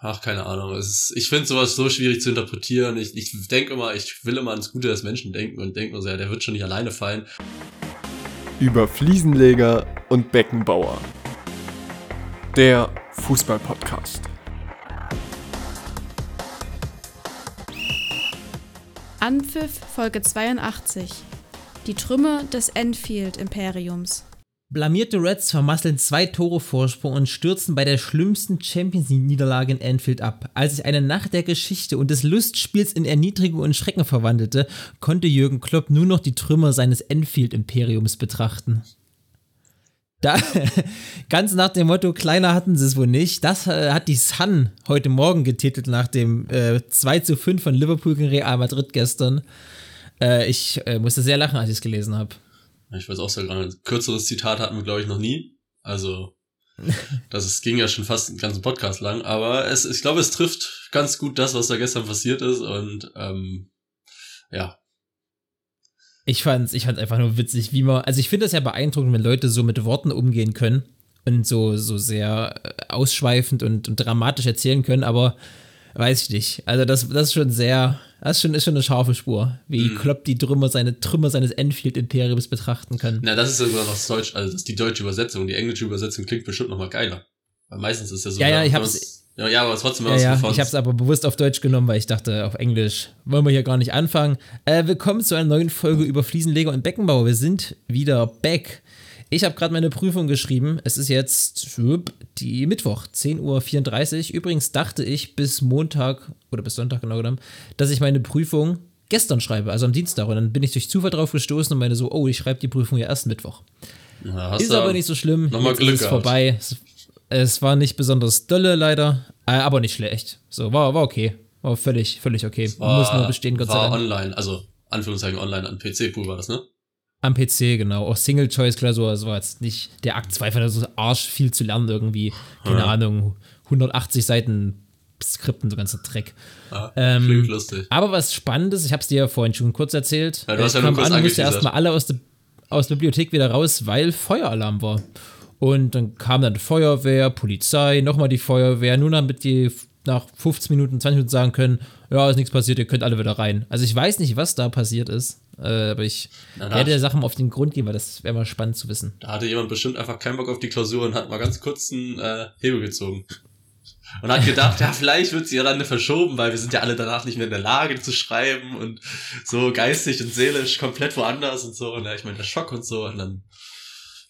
ach, keine Ahnung. Es ist, ich finde sowas so schwierig zu interpretieren. Ich, ich denke immer, ich will immer ans Gute des Menschen denken und denke nur so, ja, der wird schon nicht alleine fallen. Über Fliesenleger und Beckenbauer. Der Fußball-Podcast. Anpfiff Folge 82. Die Trümmer des Enfield-Imperiums. Blamierte Reds vermasseln zwei Tore Vorsprung und stürzen bei der schlimmsten Champions League-Niederlage in Anfield ab. Als sich eine Nacht der Geschichte und des Lustspiels in Erniedrigung und Schrecken verwandelte, konnte Jürgen Klopp nur noch die Trümmer seines Enfield-Imperiums betrachten. Da, ganz nach dem Motto, kleiner hatten sie es wohl nicht. Das äh, hat die Sun heute Morgen getitelt nach dem äh, 2 zu 5 von Liverpool gegen Real Madrid gestern. Äh, ich äh, musste sehr lachen, als ich es gelesen habe. Ich weiß auch sehr gerade, ein kürzeres Zitat hatten wir, glaube ich, noch nie. Also, das ist, ging ja schon fast den ganzen Podcast lang, aber es, ich glaube, es trifft ganz gut das, was da gestern passiert ist und ähm, ja. Ich fand's, ich fand's einfach nur witzig, wie man, also ich finde es ja beeindruckend, wenn Leute so mit Worten umgehen können und so, so sehr äh, ausschweifend und, und dramatisch erzählen können, aber weiß ich nicht. Also das, das ist schon sehr, das ist schon, ist schon eine scharfe Spur, wie mhm. Klopp die Trümmer, seine Trümmer seines Enfield-Imperiums betrachten kann. Na, das ist sogar noch das Deutsch, also das ist die deutsche Übersetzung. Die englische Übersetzung klingt bestimmt noch mal geiler. Weil meistens ist ja so. Ja, ja, ich hab's. Ja, ja, aber trotzdem ja, ja, Ich hab's aber bewusst auf Deutsch genommen, weil ich dachte, auf Englisch wollen wir hier gar nicht anfangen. Äh, willkommen zu einer neuen Folge über Fliesenleger und Beckenbau. Wir sind wieder back. Ich habe gerade meine Prüfung geschrieben. Es ist jetzt die Mittwoch, 10.34 Uhr. Übrigens dachte ich bis Montag oder bis Sonntag genau genommen, dass ich meine Prüfung gestern schreibe, also am Dienstag. Und dann bin ich durch Zufall drauf gestoßen und meine so, oh, ich schreibe die Prüfung ja erst Mittwoch. Ja, ist aber nicht so schlimm. Nochmal Glück ist vorbei. Es, es, war nicht besonders dolle leider, äh, aber nicht schlecht. So, war, war okay. War völlig, völlig okay. War, Muss nur bestehen, Gott sei Dank. online, also Anführungszeichen online an PC-Pool war das, ne? Am PC, genau. Auch Single-Choice-Klausur, das war jetzt nicht der Akt 2 von so Arsch viel zu lernen irgendwie. Keine ja. Ahnung, 180 Seiten Skripten, so ganzer Dreck. Ja, ähm, klingt lustig. Aber was Spannendes, ich habe es dir ja vorhin schon kurz erzählt. Ja, du hast ja nur kurz an, musste erstmal alle aus der, aus der Bibliothek wieder raus, weil Feueralarm war. Und dann kam dann die Feuerwehr, Polizei, nochmal die Feuerwehr, nur damit die nach 15 Minuten, 20 Minuten sagen können, ja, ist nichts passiert, ihr könnt alle wieder rein. Also ich weiß nicht, was da passiert ist, äh, aber ich Na, werde der Sache mal auf den Grund gehen, weil das wäre mal spannend zu wissen. Da hatte jemand bestimmt einfach keinen Bock auf die Klausur und hat mal ganz kurz einen äh, Hebel gezogen. Und hat gedacht, ja, vielleicht wird sie ja dann verschoben, weil wir sind ja alle danach nicht mehr in der Lage zu schreiben und so geistig und seelisch komplett woanders und so. Und ja, ich meine, der Schock und so. Und dann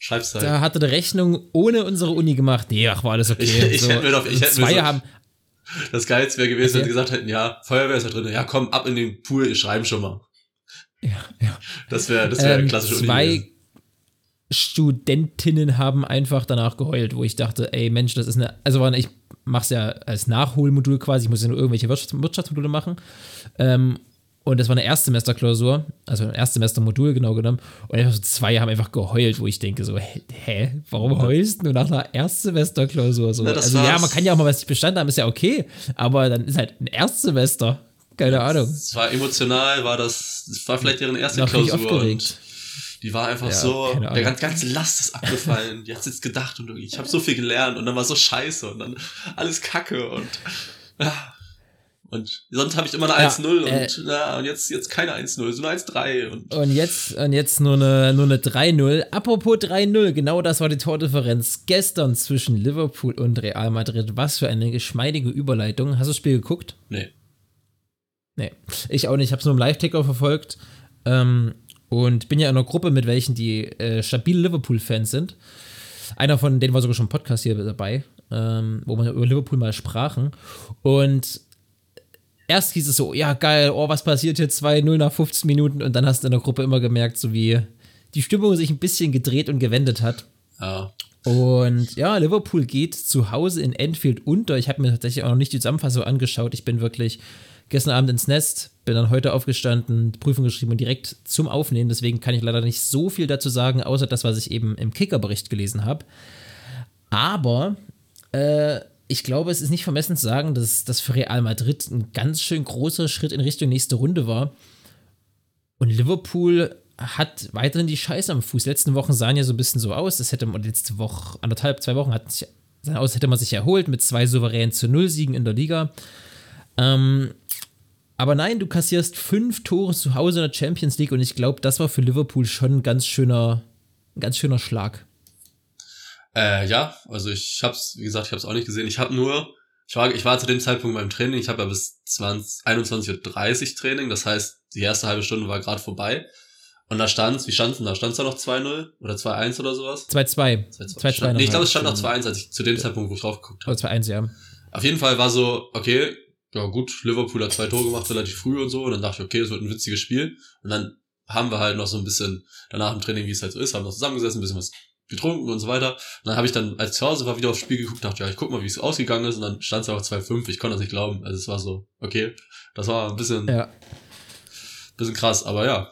schreibst du halt. Da hatte die Rechnung ohne unsere Uni gemacht. Nee, ach, war alles okay. Ich, ich so, hätte mir doch, ich hätte zwei mir so, haben, das Geilste wäre gewesen, okay. wenn sie gesagt hätten, ja, Feuerwehr ist da drin, ja, komm, ab in den Pool, ihr schreiben schon mal. Ja, ja. Das wäre das wär ähm, klassische Zwei Studentinnen haben einfach danach geheult, wo ich dachte, ey Mensch, das ist eine, also ich mach's ja als Nachholmodul quasi, ich muss ja nur irgendwelche Wirtschaftsmodule machen. Ähm, und das war eine Erstsemesterklausur, also ein Erstsemestermodul genau genommen. Und einfach so zwei haben einfach geheult, wo ich denke so, hä, warum heulst du nach einer Erstsemesterklausur? So? Na, also war's. ja, man kann ja auch mal was nicht bestanden haben, ist ja okay. Aber dann ist halt ein Erstsemester. Keine Ahnung. Es war emotional, war das, das war vielleicht deren erste Klausur. Aufgeregt. die war einfach ja, so, der ganze, ganze Last ist abgefallen. die hat jetzt gedacht und ich habe so viel gelernt und dann war so scheiße und dann alles Kacke und ja. Und sonst habe ich immer eine ja, 1-0 äh, und, ja, und jetzt, jetzt keine 1-0, so eine 1-3. Und, und jetzt, und jetzt nur eine, nur eine 3-0. Apropos 3-0, genau das war die Tordifferenz gestern zwischen Liverpool und Real Madrid. Was für eine geschmeidige Überleitung. Hast du das Spiel geguckt? Nee. Nee, ich auch nicht. Ich habe es nur im Live-Ticker verfolgt. Ähm, und bin ja in einer Gruppe mit welchen, die äh, stabile Liverpool-Fans sind. Einer von denen war sogar schon im Podcast hier dabei, ähm, wo wir über Liverpool mal sprachen. Und erst hieß es so, ja geil, oh, was passiert jetzt 2-0 nach 15 Minuten und dann hast du in der Gruppe immer gemerkt, so wie die Stimmung sich ein bisschen gedreht und gewendet hat. Ja. Und ja, Liverpool geht zu Hause in Enfield unter. Ich habe mir tatsächlich auch noch nicht die Zusammenfassung angeschaut. Ich bin wirklich gestern Abend ins Nest, bin dann heute aufgestanden, Prüfung geschrieben und direkt zum Aufnehmen. Deswegen kann ich leider nicht so viel dazu sagen, außer das, was ich eben im Kickerbericht gelesen habe. Aber äh, ich glaube, es ist nicht vermessen zu sagen, dass das für Real Madrid ein ganz schön großer Schritt in Richtung nächste Runde war. Und Liverpool hat weiterhin die Scheiße am Fuß. Letzten Wochen sahen ja so ein bisschen so aus. Das hätte man letzte Woche, anderthalb, zwei Wochen hat sich Aus hätte man sich erholt mit zwei souveränen zu Null Siegen in der Liga. Ähm, aber nein, du kassierst fünf Tore zu Hause in der Champions League und ich glaube, das war für Liverpool schon ein ganz schöner, ein ganz schöner Schlag. Äh, ja, also ich hab's, wie gesagt, ich hab's auch nicht gesehen. Ich habe nur, ich war, ich war zu dem Zeitpunkt beim Training, ich habe ja bis 20, 21.30 Uhr Training, das heißt, die erste halbe Stunde war gerade vorbei. Und da stand's, wie stand's denn da? Stand's da noch 2-0 oder 2-1 oder sowas? 2-2. 2-2. Nee, ich glaube, es stand noch 2-1, als ich zu dem Zeitpunkt, wo ich drauf geguckt habe. Oder 2-1, ja. Auf jeden Fall war so, okay, ja gut, Liverpool hat zwei Tore gemacht, relativ früh und so. Und dann dachte ich, okay, das wird ein witziges Spiel. Und dann haben wir halt noch so ein bisschen danach im Training, wie es halt so ist, haben noch zusammengesessen, ein bisschen was getrunken und so weiter. Und dann habe ich dann, als ich zu Hause war, wieder aufs Spiel geguckt, dachte, ja, ich guck mal, wie es ausgegangen ist. Und dann stand es einfach 2-5. Ich konnte das nicht glauben. Also es war so, okay, das war ein bisschen, ja. bisschen krass. Aber ja,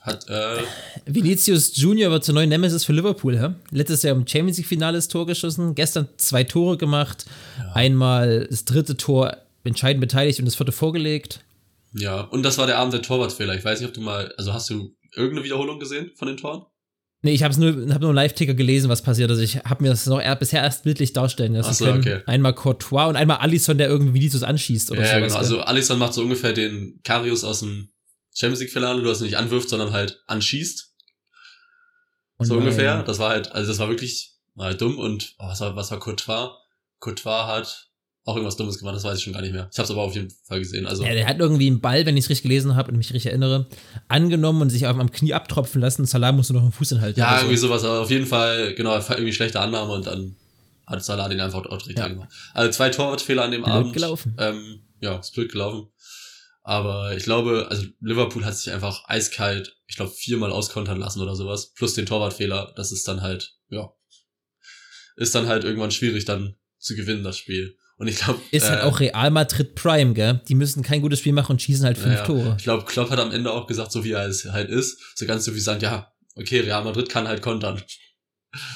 hat, äh Vinicius Junior wird zur neuen Nemesis für Liverpool, ja? Letztes Jahr im Champions League Finale das Tor geschossen, gestern zwei Tore gemacht, ja. einmal das dritte Tor entscheidend beteiligt und das vierte vorgelegt. Ja, und das war der Abend der Torwartfehler. Ich weiß nicht, ob du mal, also hast du irgendeine Wiederholung gesehen von den Toren? Nee, ich habe nur, hab nur einen Live-Ticker gelesen, was passiert. Also ich habe mir das noch eher, bisher erst bildlich darstellen lassen so, okay. Einmal Courtois und einmal Alisson, der irgendwie Vinicius anschießt oder ja, sowas. Genau. Also Alisson macht so ungefähr den Karius aus dem Champions League-Finale, du hast nicht anwirft, sondern halt anschießt. Und so ungefähr. Das war halt, also das war wirklich war halt dumm und oh, was war, was war Courtois? Courtois hat auch irgendwas Dummes gemacht, das weiß ich schon gar nicht mehr. Ich habe es aber auf jeden Fall gesehen. Also ja, der hat irgendwie einen Ball, wenn ich es richtig gelesen habe und mich richtig erinnere, angenommen und sich am Knie abtropfen lassen. Salah musste noch einen Fuß hinhalten. Ja, irgendwie so. sowas. Aber auf jeden Fall, genau, irgendwie schlechte Annahme und dann hat Salah den einfach auch direkt ja. gemacht. Also zwei Torwartfehler an dem blöd Abend. gelaufen. Ähm, ja, ist blöd gelaufen. Aber ich glaube, also Liverpool hat sich einfach eiskalt, ich glaube, viermal auskontern lassen oder sowas. Plus den Torwartfehler. Das ist dann halt, ja, ist dann halt irgendwann schwierig dann zu gewinnen, das Spiel. Und ich glaube. Ist halt äh, auch Real Madrid Prime, gell? Die müssen kein gutes Spiel machen und schießen halt fünf ja, Tore. Ich glaube, Klopp hat am Ende auch gesagt, so wie er es halt ist, so ganz so wie sagen, ja, okay, Real Madrid kann halt kontern.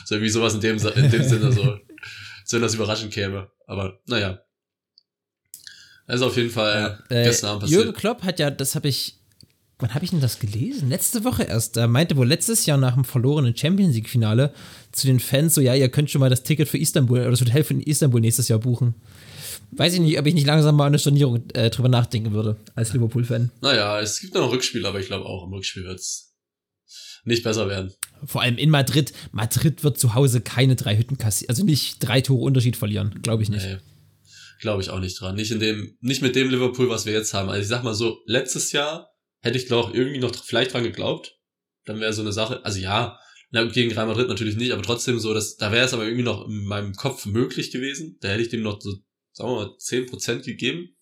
So wie sowas in dem, in dem Sinne so, so wenn das überraschend käme. Aber naja. Das ist auf jeden Fall ja. äh, gestern Abend passiert. Jürgen Klopp hat ja, das habe ich wann habe ich denn das gelesen? Letzte Woche erst. Da meinte wohl letztes Jahr nach dem verlorenen Champions League-Finale zu den Fans so, ja, ihr könnt schon mal das Ticket für Istanbul oder das Hotel für Istanbul nächstes Jahr buchen. Weiß ich nicht, ob ich nicht langsam mal eine Stornierung äh, drüber nachdenken würde, als Liverpool-Fan. Naja, es gibt noch ein Rückspiel, aber ich glaube auch, im Rückspiel wird es nicht besser werden. Vor allem in Madrid. Madrid wird zu Hause keine drei Hütten kassieren, also nicht drei Tore Unterschied verlieren, glaube ich nicht. Nee, glaube ich auch nicht dran. Nicht in dem, nicht mit dem Liverpool, was wir jetzt haben. Also ich sag mal so, letztes Jahr hätte ich glaube irgendwie noch vielleicht dran geglaubt. Dann wäre so eine Sache, also ja, gegen Real Madrid natürlich nicht, aber trotzdem so, dass, da wäre es aber irgendwie noch in meinem Kopf möglich gewesen. Da hätte ich dem noch so, sagen wir mal, 10% gegeben.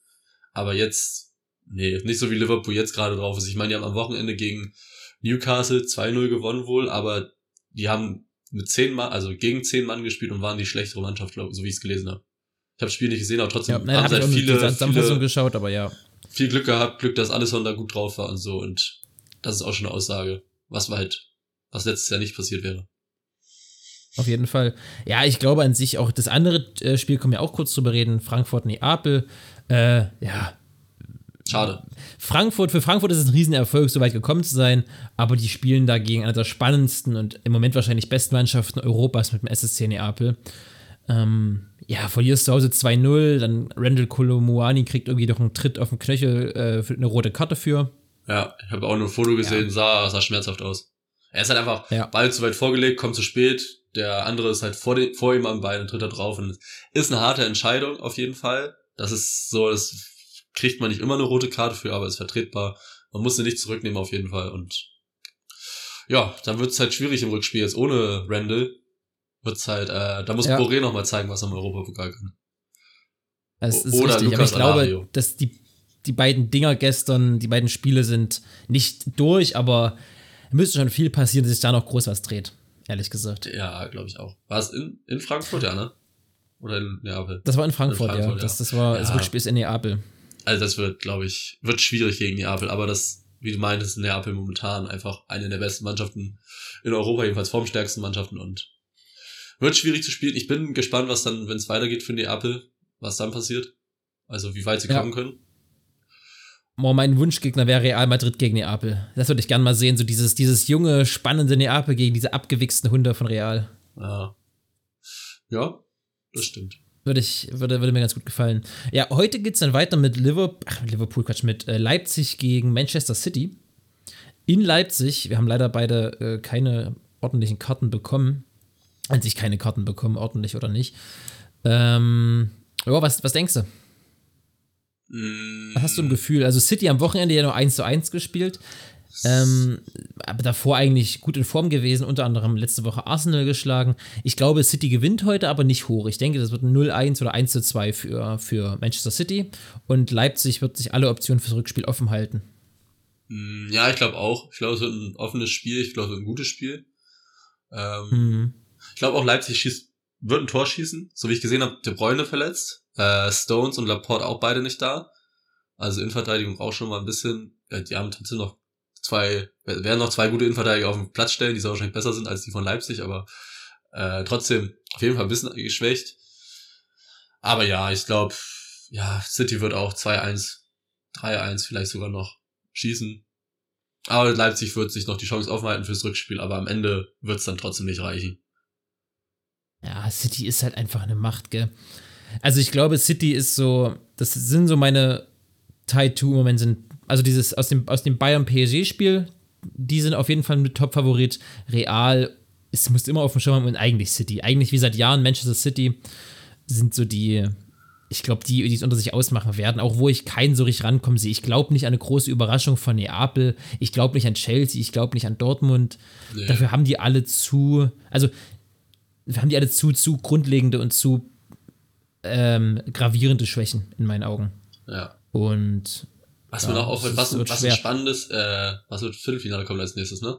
Aber jetzt, nee, nicht so wie Liverpool jetzt gerade drauf ist. Ich meine, die haben am Wochenende gegen Newcastle 2-0 gewonnen wohl, aber die haben mit 10 Mann, also gegen 10 Mann gespielt und waren die schlechtere Mannschaft, glaube ich, so wie ich es gelesen habe. Ich habe das Spiel nicht gesehen, aber trotzdem ja, nein, haben hab halt viele, viele geschaut, aber ja viel Glück gehabt, Glück, dass alles da gut drauf war und so. Und das ist auch schon eine Aussage, was war halt, was letztes Jahr nicht passiert wäre. Auf jeden Fall. Ja, ich glaube an sich auch, das andere äh, Spiel können wir auch kurz drüber reden. Frankfurt-Neapel. Äh, ja. Schade. Frankfurt, für Frankfurt ist es ein Riesenerfolg, so weit gekommen zu sein, aber die spielen dagegen einer der spannendsten und im Moment wahrscheinlich besten Mannschaften Europas mit dem SSC Neapel. Ähm, ja, verlierst zu Hause 2-0, dann Randall Kolomuani kriegt irgendwie noch einen Tritt auf den Knöchel äh, für eine rote Karte für. Ja, ich habe auch nur ein Foto gesehen, ja. sah, sah schmerzhaft aus. Er ist halt einfach ja. Ball zu weit vorgelegt, kommt zu spät, der andere ist halt vor, den, vor ihm am Bein und tritt da drauf und ist eine harte Entscheidung auf jeden Fall. Das ist so, das kriegt man nicht immer eine rote Karte für, aber ist vertretbar. Man muss sie nicht zurücknehmen auf jeden Fall und ja, dann wird es halt schwierig im Rückspiel jetzt ohne Randall wird's halt, äh, da muss ja. Boré nochmal zeigen, was er im Europapokal kann. Das ist Oder richtig, Lukas aber ich glaube, Alario. dass die, die beiden Dinger gestern, die beiden Spiele sind nicht durch, aber müsste schon viel passieren, dass sich da noch groß was dreht, ehrlich gesagt. Ja, glaube ich auch. War es in, in Frankfurt, ja, ne? Oder in Neapel? Das war in Frankfurt, in Frankfurt ja. Das, das war, ja. das Rückspiel ist in Neapel. Also das wird, glaube ich, wird schwierig gegen Neapel, aber das, wie du meintest, Neapel momentan einfach eine der besten Mannschaften in Europa, jedenfalls formstärksten Mannschaften und wird schwierig zu spielen. Ich bin gespannt, was dann, wenn es weitergeht für Neapel, was dann passiert. Also wie weit sie ja. kommen können. Oh, mein Wunschgegner wäre Real Madrid gegen Neapel. Das würde ich gerne mal sehen. So dieses, dieses junge, spannende Neapel gegen diese abgewichsten Hunde von Real. Ja. Ja. das stimmt. Würde, ich, würde, würde mir ganz gut gefallen. Ja, heute geht es dann weiter mit Liverpool, ach, Liverpool, Quatsch, mit äh, Leipzig gegen Manchester City. In Leipzig, wir haben leider beide äh, keine ordentlichen Karten bekommen. An sich keine Karten bekommen, ordentlich oder nicht. Ähm, ja, was, was denkst du? Mm, Was hast du ein Gefühl? Also City am Wochenende ja nur 1 zu 1 gespielt. Ähm, aber davor eigentlich gut in Form gewesen, unter anderem letzte Woche Arsenal geschlagen. Ich glaube, City gewinnt heute, aber nicht hoch. Ich denke, das wird ein 0-1 oder 1 zu 2 für, für Manchester City. Und Leipzig wird sich alle Optionen fürs Rückspiel offen halten. mm, Ja, ich glaube auch. Ich glaube, es wird ein offenes Spiel. Ich glaube, es wird ein gutes Spiel. Ähm, Hm. Ich glaube auch Leipzig schießt, wird ein Tor schießen. So wie ich gesehen habe, De Bruyne verletzt. Äh, Stones und Laporte auch beide nicht da. Also Innenverteidigung auch schon mal ein bisschen. Ja, die haben trotzdem noch zwei, werden noch zwei gute Innenverteidiger auf den Platz stellen, die so wahrscheinlich besser sind als die von Leipzig, aber äh, trotzdem auf jeden Fall ein bisschen geschwächt. Aber ja, ich glaube, ja, City wird auch 2-1, 3-1 vielleicht sogar noch schießen. Aber Leipzig wird sich noch die Chance aufhalten fürs Rückspiel, aber am Ende wird es dann trotzdem nicht reichen. Ja, City ist halt einfach eine Macht, gell? Also ich glaube, City ist so, das sind so meine Tie 2 im Moment sind, also dieses aus dem, aus dem Bayern-PSG-Spiel, die sind auf jeden Fall mit Top-Favorit. Real, es muss immer auf dem Schirm haben und eigentlich City. Eigentlich wie seit Jahren Manchester City sind so die, ich glaube, die, die es unter sich ausmachen werden, auch wo ich keinen so richtig rankommen sehe. Ich glaube nicht an eine große Überraschung von Neapel, ich glaube nicht an Chelsea, ich glaube nicht an Dortmund. Nee. Dafür haben die alle zu, also haben die alle zu, zu grundlegende und zu ähm, gravierende Schwächen in meinen Augen. Ja. Und Was mir noch auffällt, was, was schwer. ein spannendes, äh, was wird Viertelfinale kommt als nächstes, ne?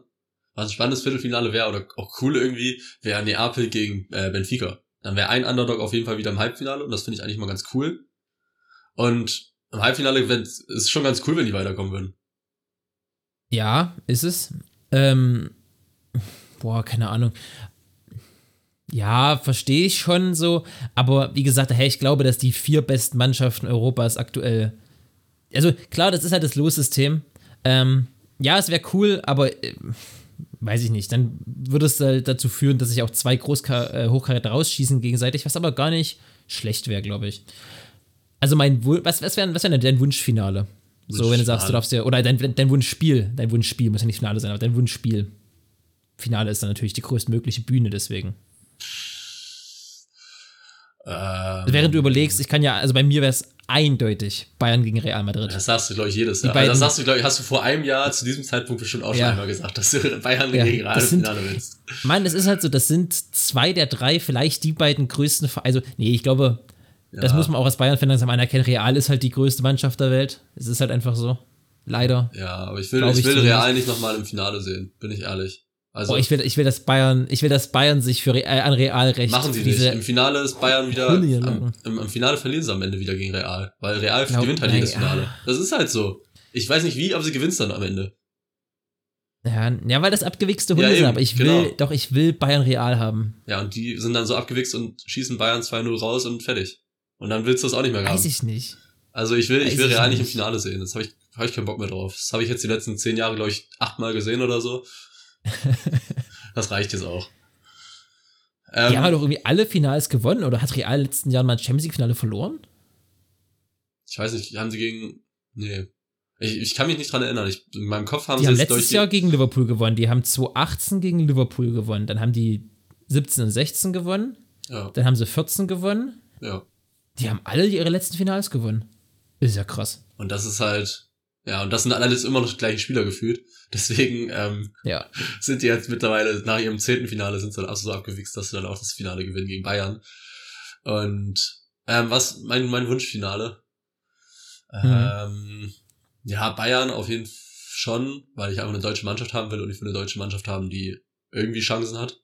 Was ein spannendes Viertelfinale wäre oder auch cool irgendwie, wäre Neapel gegen äh, Benfica. Dann wäre ein Underdog auf jeden Fall wieder im Halbfinale und das finde ich eigentlich mal ganz cool. Und im Halbfinale ist schon ganz cool, wenn die weiterkommen würden. ja, ist es. Ähm, boah, keine Ahnung. Ja, verstehe ich schon so. Aber wie gesagt, hey, ich glaube, dass die vier besten Mannschaften Europas aktuell. Also klar, das ist halt das Lossystem. Ähm, ja, es wäre cool, aber äh, weiß ich nicht. Dann würde es halt dazu führen, dass sich auch zwei Großka äh, Hochkaräter rausschießen gegenseitig, was aber gar nicht schlecht wäre, glaube ich. Also mein Wu- was, was wäre was wär denn dein Wunschfinale? So, wenn du sagst, du Wunschfinale. darfst ja, oder dein, dein Wunschspiel, dein Wunschspiel, muss ja nicht Finale sein, aber dein Wunschspiel. Finale ist dann natürlich die größtmögliche Bühne, deswegen. Ähm, Während du überlegst, ich kann ja, also bei mir wäre es eindeutig Bayern gegen Real Madrid. das sagst du, glaube ich, jedes Jahr. Also das sagst du, glaube ich, hast du vor einem Jahr zu diesem Zeitpunkt bestimmt auch schon Ja. einmal gesagt, dass du Bayern Ja, gegen Real das im sind- Finale willst. Mann, es ist halt so, das sind zwei der drei, vielleicht die beiden größten, also, nee, ich glaube, das Ja. muss man auch als Bayern-Fan langsam anerkennen. Real ist halt die größte Mannschaft der Welt. Es ist halt einfach so. Leider. Ja, aber ich will, ich will. Real nicht nochmal im Finale sehen, bin ich ehrlich. Also Boah, ich will, ich will, dass Bayern, ich will, dass Bayern sich für äh, an Real recht Machen sie nicht. Im Finale ist Bayern wieder. Am, im, Im Finale verlieren sie am Ende wieder gegen Real. Weil Real Glaub- gewinnt halt nein, jedes Finale. Das ist halt so. Ich weiß nicht wie, aber sie gewinnt dann am Ende. Ja, ja, weil das abgewichste Ja, Hunde sind, eben, aber ich will, genau. doch, ich will Bayern Real haben. Ja, und die sind dann so abgewichst und schießen Bayern 2-0 raus und fertig. Und dann willst du das auch nicht mehr haben. Weiß ich nicht. Also ich will, ich will Real nicht im. Finale sehen. Das habe ich, hab ich keinen Bock mehr drauf. Das habe ich jetzt die letzten zehn Jahre, glaube ich, achtmal gesehen oder so. das reicht jetzt auch. Ähm, Die haben doch irgendwie alle Finals gewonnen, oder hat Real letzten Jahren mal ein Champions League-Finale verloren? ich weiß nicht, haben sie gegen. Nee. Ich, ich kann mich nicht dran erinnern. Ich, in meinem Kopf haben Die sie haben es letztes Jahr gegen Liverpool gewonnen. Die haben 2018 gegen Liverpool gewonnen. Dann haben die 17 und 16 gewonnen. Ja, Dann haben sie 14 gewonnen. ja. Die haben alle ihre letzten Finals gewonnen. Ist ja krass. Und das ist halt, ja, und das sind alles immer noch die gleichen Spieler gefühlt. Deswegen ähm, Ja. sind die jetzt mittlerweile nach ihrem zehnten Finale sind sie dann auch so abgewichst, dass sie dann auch das Finale gewinnen gegen Bayern. Und ähm, was mein mein Wunschfinale? Ähm, ja, Bayern auf jeden Fall schon, weil ich einfach eine deutsche Mannschaft haben will und ich will eine deutsche Mannschaft haben, die irgendwie Chancen hat.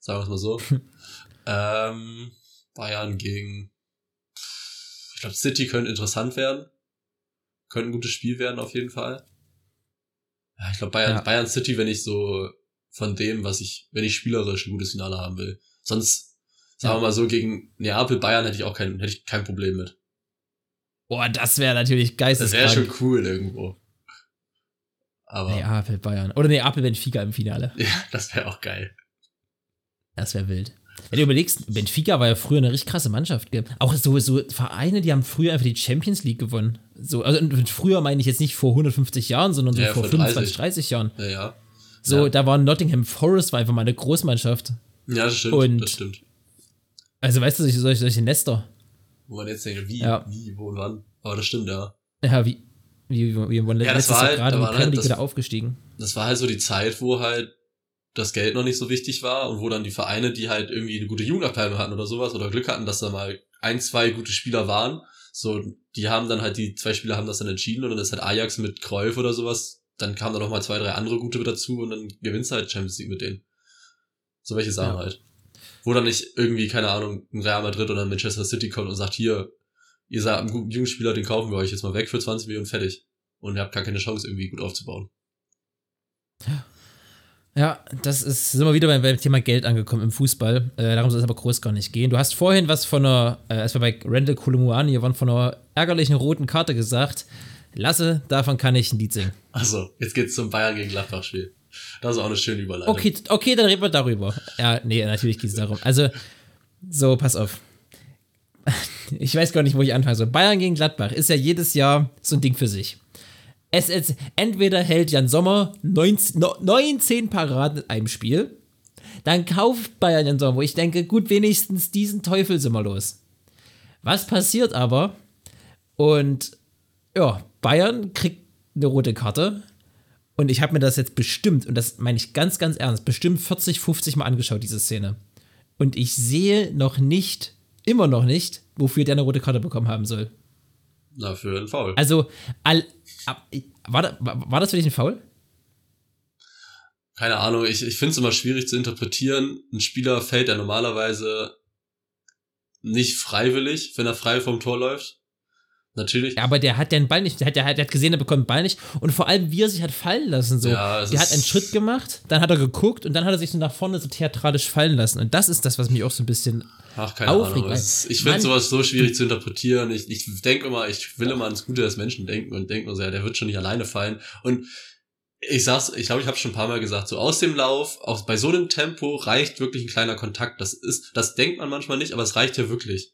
Sagen wir es mal so. ähm, Bayern gegen, ich glaube, City könnte interessant werden. Könnte ein gutes Spiel werden auf jeden Fall. Ja, ich glaube, Bayern, Ja. Bayern City, wenn ich so von dem, was ich, wenn ich spielerisch ein gutes Finale haben will. Sonst, sagen Ja. wir mal so, gegen Neapel, Bayern hätte ich auch kein, hätte ich kein Problem mit. Boah, das wäre natürlich Das wäre geisteskrank. schon cool irgendwo. Aber Neapel, Bayern. Oder Neapel, Benfica im Finale. ja, das wäre auch geil. Das wäre wild. Wenn du überlegst, Benfica war ja früher eine richtig krasse Mannschaft. Gell? Auch so, so Vereine, die haben früher einfach die Champions League gewonnen. So, also früher meine ich jetzt nicht vor 150 Jahren, sondern so Ja, vor vor 25, 30. 30 Jahren. Ja, ja. So, Ja. da war Nottingham Forest, war einfach mal eine Großmannschaft. Ja, das stimmt. Und- das stimmt. Also, weißt du, solche, solche, solche Nester. Wo man jetzt denkt, wie, Ja. wie, wo und wann. Aber das stimmt, ja. Ja, wie, wie, wie, wie Ja, das war halt- gerade da war halt das- wieder aufgestiegen. Das war halt so die Zeit, wo halt das Geld noch nicht so wichtig war und wo dann die Vereine, die halt irgendwie eine gute Jugendabteilung hatten oder sowas oder Glück hatten, dass da mal ein, zwei gute Spieler waren, so, die haben dann halt, die zwei Spieler haben das dann entschieden und dann ist halt Ajax mit Cruyff oder sowas, dann kamen da noch mal zwei, drei andere gute mit dazu und dann gewinnst du halt Champions League mit denen. So welche Sachen Ja. halt. Wo dann nicht irgendwie, keine Ahnung, ein Real Madrid oder ein Manchester City kommt und sagt, hier, ihr seid einen guten Jugendspieler, den kaufen wir euch jetzt mal weg für 20 Millionen fertig. Und ihr habt gar keine Chance, irgendwie gut aufzubauen. Ja, das ist, sind wir wieder beim, beim Thema Geld angekommen im Fußball. Äh, darum soll es aber groß gar nicht gehen. Du hast vorhin was von einer, äh, als wir bei Randall Kolumuani waren, von einer ärgerlichen roten Karte gesagt. Lasse, davon kann ich ein Lied singen. Also, jetzt geht's zum Bayern gegen Gladbach-Spiel. Das ist auch eine schöne Überleitung. Okay, okay, dann reden wir darüber. Ja, nee, natürlich geht es darum. Also, so, pass auf. Ich weiß gar nicht, wo ich anfangen soll. Bayern gegen Gladbach ist ja jedes Jahr so ein Ding für sich. Es ist, entweder hält Jan Sommer 19, no- 19 Paraden in einem Spiel, dann kauft Bayern Jan Sommer, wo ich denke, gut, wenigstens diesen Teufel sind wir los. Was passiert aber? Und ja, Bayern kriegt eine rote Karte und ich habe mir das jetzt bestimmt, und das meine ich ganz, ganz ernst, bestimmt 40, 50 Mal angeschaut, diese Szene. Und ich sehe noch nicht, immer noch nicht, wofür der eine rote Karte bekommen haben soll. Na, für einen Foul. Also, all, war, da, war, das für dich ein Foul? Keine Ahnung, ich, ich finde es immer schwierig zu interpretieren. Ein Spieler fällt ja normalerweise nicht freiwillig, wenn er frei vom Tor läuft. Natürlich. Ja, aber der hat den Ball nicht, der hat, der, der hat gesehen, er bekommt den Ball nicht. Und vor allem, wie er sich hat fallen lassen. So. Ja, der hat einen Schritt gemacht, dann hat er geguckt und dann hat er sich so nach vorne so theatralisch fallen lassen. Und das ist das, was mich auch so ein bisschen. Ach, keine aufregt, Ahnung. ist, ich finde sowas so schwierig zu interpretieren. Ich, ich denke immer, ich will immer ans Gute des Menschen denken und denke mir so, ja, der wird schon nicht alleine fallen. Und ich sag's, ich glaube, ich habe schon ein paar Mal gesagt, so aus dem Lauf, auch bei so einem Tempo reicht wirklich ein kleiner Kontakt. Das ist, das denkt man manchmal nicht, aber es reicht ja wirklich.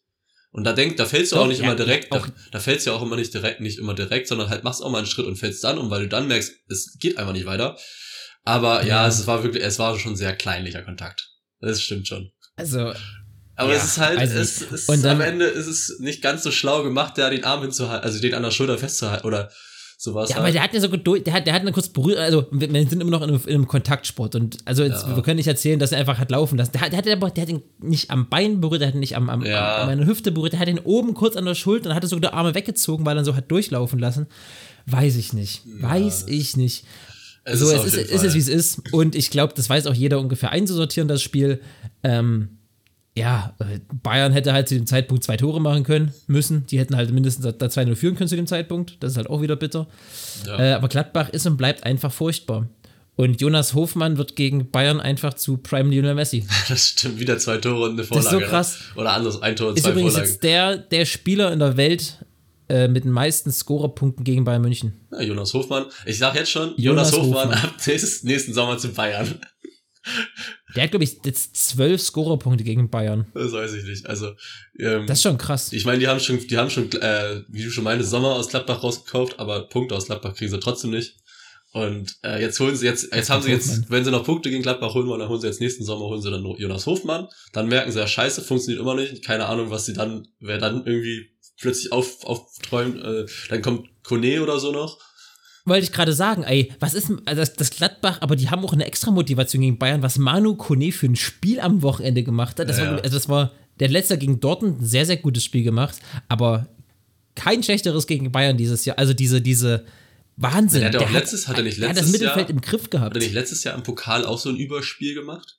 Und da denkt, da fällst du Doch, auch nicht ja, immer direkt, ja, auch- da, da fällst du ja auch immer nicht direkt, nicht immer direkt, sondern halt machst auch mal einen Schritt und fällst dann um, weil du dann merkst, es geht einfach nicht weiter. Aber ja, Ja. es war wirklich, es war schon sehr kleinlicher Kontakt. Das stimmt schon. Also, Aber es ist halt, weiß es ist, Und dann- am Ende ist es nicht ganz so schlau gemacht, da den Arm hinzuhalten, also den an der Schulter festzuhalten oder sowas. Ja, aber halt. der hat ja so geduld, der hat, der hat eine kurz berührt, also wir, wir sind immer noch in einem, in einem Kontaktsport und also jetzt, Ja. wir können nicht erzählen, dass er einfach hat laufen lassen. Der hat, der hat aber, der hat ihn nicht am Bein berührt, der hat ihn nicht am, am, Ja. am an meiner Hüfte berührt, der hat ihn oben kurz an der Schulter und hat sogar die Arme weggezogen, weil er so hat durchlaufen lassen. Weiß ich nicht. Weiß ich nicht. es so, ist es ist, ist es, wie es ist. Und ich glaube, das weiß auch jeder ungefähr einzusortieren, das Spiel. Ähm, ja, äh, Bayern hätte halt zu dem Zeitpunkt zwei Tore machen können, müssen. Die hätten halt mindestens da- da 2-0 führen können zu dem Zeitpunkt. Das ist halt auch wieder bitter. Ja. Äh, aber Gladbach ist und bleibt einfach furchtbar. Und Jonas Hofmann wird gegen Bayern einfach zu Prime Lionel Messi. Das stimmt, wieder zwei Tore und eine ist Vorlage. so ne? krass. Oder anders, ein Tor und Ist zwei übrigens Vorlagen. jetzt der, der Spieler in der Welt äh, mit den meisten Scorerpunkten gegen Bayern München. Ja, Jonas Hofmann. Ich sag jetzt schon, Jonas Jonas, Hofmann, Hofmann. ab nächsten Sommer zu Bayern. Der hat, glaube ich, jetzt zwölf Scorerpunkte gegen Bayern. Das weiß ich nicht. Also, ähm, Das ist schon krass. ich meine, die haben schon, die haben schon, äh, wie du schon meinte, Sommer aus Gladbach rausgekauft, aber Punkte aus Gladbach kriegen sie trotzdem nicht. Und äh, jetzt holen sie jetzt, jetzt haben sie jetzt, Hofmann. wenn sie noch Punkte gegen Gladbach holen wollen, dann holen sie jetzt nächsten Sommer, holen sie dann Jonas Hofmann. Dann merken sie ja, scheiße, funktioniert immer nicht. Keine Ahnung, was sie dann, wer dann irgendwie plötzlich auf, aufträumt. Äh, dann kommt Kone oder so noch. Wollte ich gerade sagen, ey, was ist also das, das Gladbach, aber die haben auch eine extra Motivation gegen Bayern, was Manu Kone für ein Spiel am Wochenende gemacht hat. Das Ja, war, ja. also das war der letzte gegen Dortmund ein sehr, sehr gutes Spiel gemacht, aber kein schlechteres gegen Bayern dieses Jahr. Also diese, diese Wahnsinn. Der hat ja auch letztes- hat er nicht der hat das letztes Mittelfeld Jahr- im Griff gehabt. Hat er nicht letztes Jahr im Pokal auch so ein Überspiel gemacht?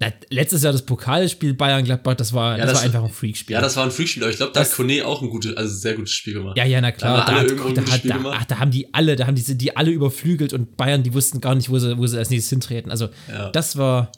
Na, letztes Jahr das Pokalspiel Bayern-Gladbach, das war, Ja, das das- war einfach ein Freakspiel. Ja, das war ein Freakspiel, aber ich glaube, da hat Kone auch ein gutes, also sehr gutes Spiel gemacht. Ja, ja, na klar. Da hat- da, hat, da, gemacht. ach, da haben die alle, da haben die, die alle überflügelt und Bayern, die wussten gar nicht, wo sie, wo sie als nächstes hintreten. Also, Ja. das war,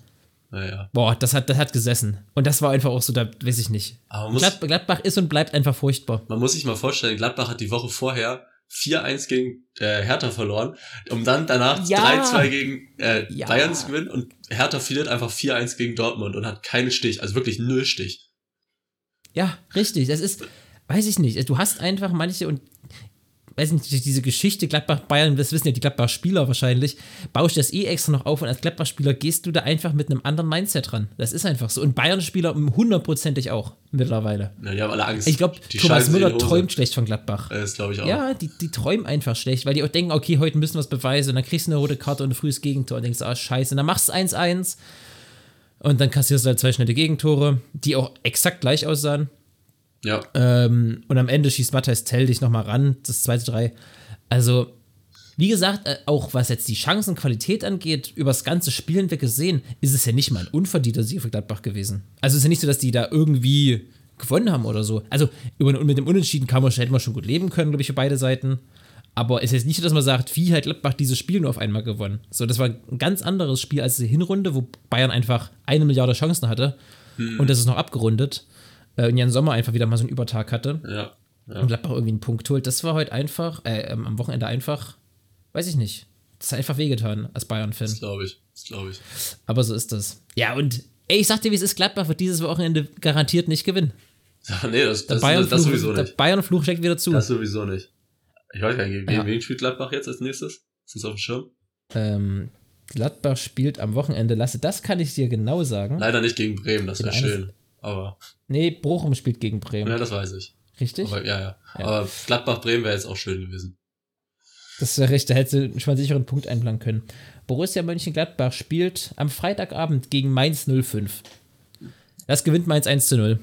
Naja. boah, das hat, das hat gesessen. Und das war einfach auch so, da weiß ich nicht. Muss, Glad, Gladbach ist und bleibt einfach furchtbar. man muss sich mal vorstellen, Gladbach hat die Woche vorher 4-1 gegen äh, Hertha verloren, um dann danach Ja. 3-2 gegen äh, Ja. Bayern zu gewinnen und Hertha verliert einfach 4-1 gegen Dortmund und hat keinen Stich, also wirklich null Stich. Ja, richtig. Das ist, weiß ich nicht. Du hast einfach manche und weiß nicht, durch diese Geschichte Gladbach-Bayern, das wissen ja die Gladbach-Spieler wahrscheinlich, baust du das eh extra noch auf und als Gladbach-Spieler gehst du da einfach mit einem anderen Mindset ran. Das ist einfach so. Und Bayern-Spieler hundertprozentig auch mittlerweile. Ja, die haben alle Angst. Ich glaube, Thomas Müller träumt schlecht von Gladbach. Das glaube ich auch. Ja, die, die träumen einfach schlecht, weil die auch denken, okay, heute müssen wir es beweisen und dann kriegst du eine rote Karte und ein frühes Gegentor und denkst, ah, scheiße, und dann machst du 1-1 und dann kassierst du halt zwei schnelle Gegentore, die auch exakt gleich aussahen. Ja. Ähm, und am Ende schießt Matthias Tell dich nochmal ran, das zweite Drei. Also, wie gesagt, äh, auch was jetzt die Chancenqualität angeht, über das ganze Spiel hinweg gesehen, ist es ja nicht mal ein unverdienter Sieg für Gladbach gewesen. Also es ist ja nicht so, dass die da irgendwie gewonnen haben oder so. Also über, mit dem Unentschieden kann man, hätte man schon gut leben können, glaube ich, für beide Seiten. Aber es ist jetzt nicht so, dass man sagt, wie hat Gladbach dieses Spiel nur auf einmal gewonnen. So, das war ein ganz anderes Spiel als die Hinrunde, wo Bayern einfach eine Milliarde Chancen hatte. Und das ist noch abgerundet. Äh, und Jan Sommer einfach wieder mal so einen Übertag hatte Ja. und Gladbach irgendwie einen Punkt holt. Das war heute einfach, äh, am Wochenende einfach, weiß ich nicht. Das hat einfach wehgetan als Bayern-Fan. Das glaube ich. Das glaube ich. Aber so ist das. Ja, und ey, ich sag dir, wie es ist, Gladbach wird dieses Wochenende garantiert nicht gewinnen. Ja, nee, das, Der das, das, das sowieso der nicht. Bayern-Fluch steckt wieder zu. Das sowieso nicht. Ich weiß gar nicht, wen, Ja. wen spielt Gladbach jetzt als nächstes? Ist das auf dem Schirm? Ähm, Gladbach spielt am Wochenende, Lasse, das kann ich dir genau sagen. Leider nicht gegen Bremen, das wäre schön. Aber, Nee, Bochum spielt gegen Bremen. ja, das weiß ich. Richtig? Aber, ja, ja. Ja. Aber Gladbach-Bremen wäre jetzt auch schön gewesen. Das wäre recht, da hättest du schon mal einen sicheren Punkt einplanen können. Borussia Mönchengladbach spielt am Freitagabend gegen Mainz 05. Das gewinnt Mainz 1 zu 0.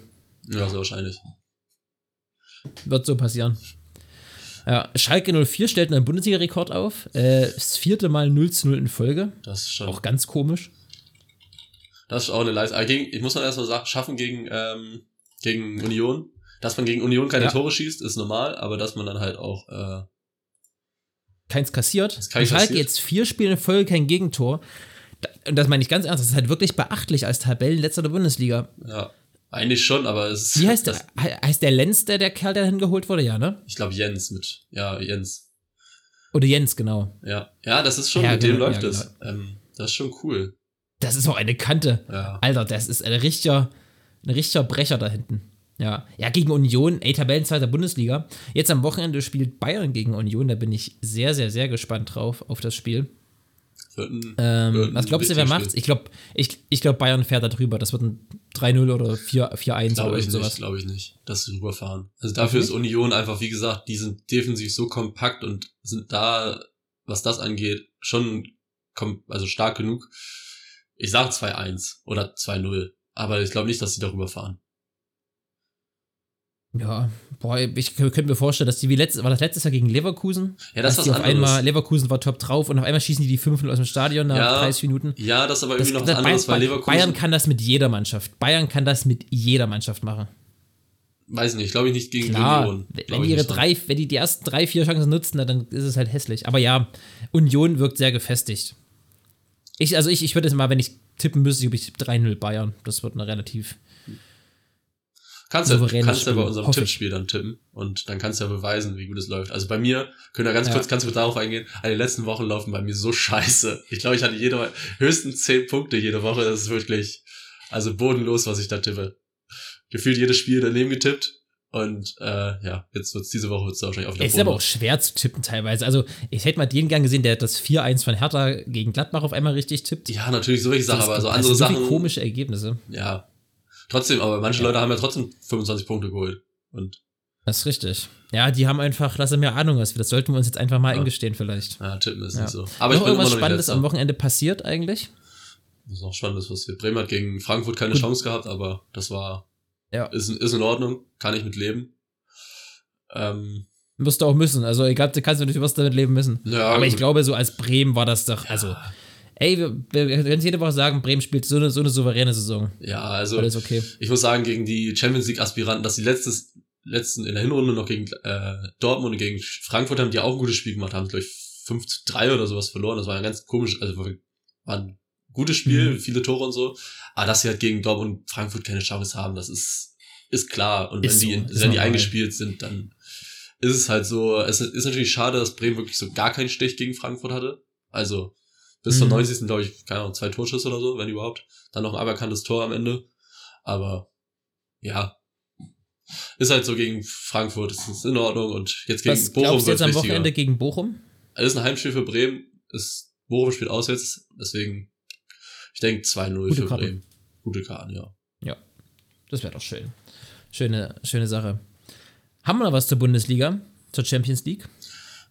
Ja, sehr wahrscheinlich. Wird so passieren. Ja, Schalke 04 stellt einen Bundesliga-Rekord auf. Äh, das vierte Mal 0 zu 0 in Folge. Das ist schon, Auch ganz komisch. Das ist auch eine Leistung. Aber gegen, ich muss mal erstmal sagen, schaffen gegen, ähm, gegen Union. Dass man gegen Union keine Ja. Tore schießt, ist normal, aber dass man dann halt auch, äh, Keins kassiert. Und Schalke jetzt vier Spiele in Folge kein Gegentor. Und das meine ich ganz ernst. Das ist halt wirklich beachtlich als Tabellenletzter der Bundesliga. ja, eigentlich schon, aber es ist. Wie heißt der? das, He- Heißt der Lenz, der, der Kerl, der hingeholt wurde? Ja, ne? Ich glaube Jens mit, ja, Jens. Oder Jens, genau. Ja, ja, das ist schon, Ja, mit dem genau, läuft ja, es. Ähm, das ist schon cool. Das ist auch eine Kante. Ja. Alter, das ist ein richtiger, ein richtiger Brecher da hinten. Ja, ja, gegen Union, ey, Tabellenzweiter Bundesliga. Jetzt am Wochenende spielt Bayern gegen Union, da bin ich sehr, sehr, sehr gespannt drauf, auf das Spiel. Ein, Ähm, was glaubst du, wer macht's? Spiel. Ich glaube, ich, ich glaub, Bayern fährt da drüber. Das wird ein 3-0 oder 4 4-1 Glaube oder ich sowas. glaube ich nicht, dass sie rüberfahren. Also dafür nicht? ist Union einfach, wie gesagt, die sind defensiv so kompakt und sind da, was das angeht, schon also stark genug. Ich sage 2-1 oder 2-0, aber ich glaube nicht, dass sie darüber fahren. Ja, boah, ich könnte mir vorstellen, dass die wie letztes, war das letztes Jahr gegen Leverkusen? Ja, das was auf anderes. einmal, Leverkusen war top drauf und auf einmal schießen die die 5 aus dem Stadion nach Ja, 30 Minuten. Ja, das ist aber Das, irgendwie noch was das, anderes, weil Bayern, Leverkusen, Bayern kann das mit jeder Mannschaft. Bayern kann das mit jeder Mannschaft machen. weiß nicht, glaube ich nicht gegen Klar, Union. wenn die ihre dran. drei, wenn die die ersten drei, vier Chancen nutzen, dann ist es halt hässlich. Aber ja, Union wirkt sehr gefestigt. Ich, also ich, ich würde jetzt mal, wenn ich tippen müsste, glaube ich 3-0 Bayern. Das wird eine relativ. Kannst du kannst ja bei unserem. Tippspiel dann tippen und dann kannst du ja beweisen, wie gut es läuft. Also bei mir, können wir ganz Ja. kurz, kannst du bitte darauf eingehen, also die letzten Wochen laufen bei mir so scheiße. Ich glaube, ich hatte jede, höchstens zehn Punkte jede Woche. Das ist wirklich, also bodenlos, was ich da tippe. Gefühlt jedes Spiel daneben getippt und äh, ja, jetzt wird's diese Woche wird's da wahrscheinlich auch wieder Es ist aber auch schwer zu tippen teilweise. Also ich hätte mal den gern gesehen, der das 4-1 von Hertha gegen Gladbach auf einmal richtig tippt. Ja, natürlich solche Sachen, Das- aber so das andere so viele Sachen. komische Ergebnisse. Ja. Trotzdem, aber manche Leute haben ja trotzdem 25 Punkte geholt. Und Das ist richtig. Ja, die haben einfach, lasse mehr Ahnung wir. Das sollten wir uns jetzt einfach mal Ja. eingestehen vielleicht. ja, tippen ist Ja. nicht so. Aber noch ich bin irgendwas Spannendes am Wochenende passiert eigentlich? Das ist noch Spannendes passiert. Bremen hat gegen Frankfurt keine Gut. Chance gehabt, aber das war, Ja. ist, ist in Ordnung, kann ich mit leben. Ähm, Wirst du auch müssen. Also egal, du kannst natürlich was damit leben müssen. ja, Aber ich glaube, so als Bremen war das doch, also, ey, wir, wir können jede Woche sagen, Bremen spielt so eine, so eine souveräne Saison. ja, also Alles okay. ich muss sagen, gegen die Champions League Aspiranten, dass die letztes, letzten in der Hinrunde noch gegen äh, Dortmund und gegen Frankfurt haben, die auch ein gutes Spiel gemacht haben, glaube ich 5 zu 3 oder sowas verloren. Das war ein ganz komisch, also war war ein gutes Spiel, Mhm. viele Tore und so. Aber dass sie halt gegen Dortmund und Frankfurt keine Chance haben, das ist, ist klar. Und Ist wenn die, so, ist wenn die eingespielt sind, dann ist es halt so, es ist natürlich schade, dass Bremen wirklich so gar keinen Stich gegen Frankfurt hatte. Also bis zur Mhm. 90. glaube ich, keine Ahnung, zwei Torschüsse oder so, wenn überhaupt. Dann noch ein aberkanntes Tor am Ende. Aber ja, ist halt so gegen Frankfurt, ist, ist in Ordnung und jetzt gegen Was Bochum glaubst du jetzt am wichtiger. Wochenende gegen Bochum? Es ist ein Heimspiel für Bremen, ist, Bochum spielt auswärts, deswegen, ich denke 2-0 Gute für Karten. Bremen. Gute Karten, ja. Das wäre doch schön. Schöne, schöne Sache. Haben wir noch was zur Bundesliga? Zur Champions League?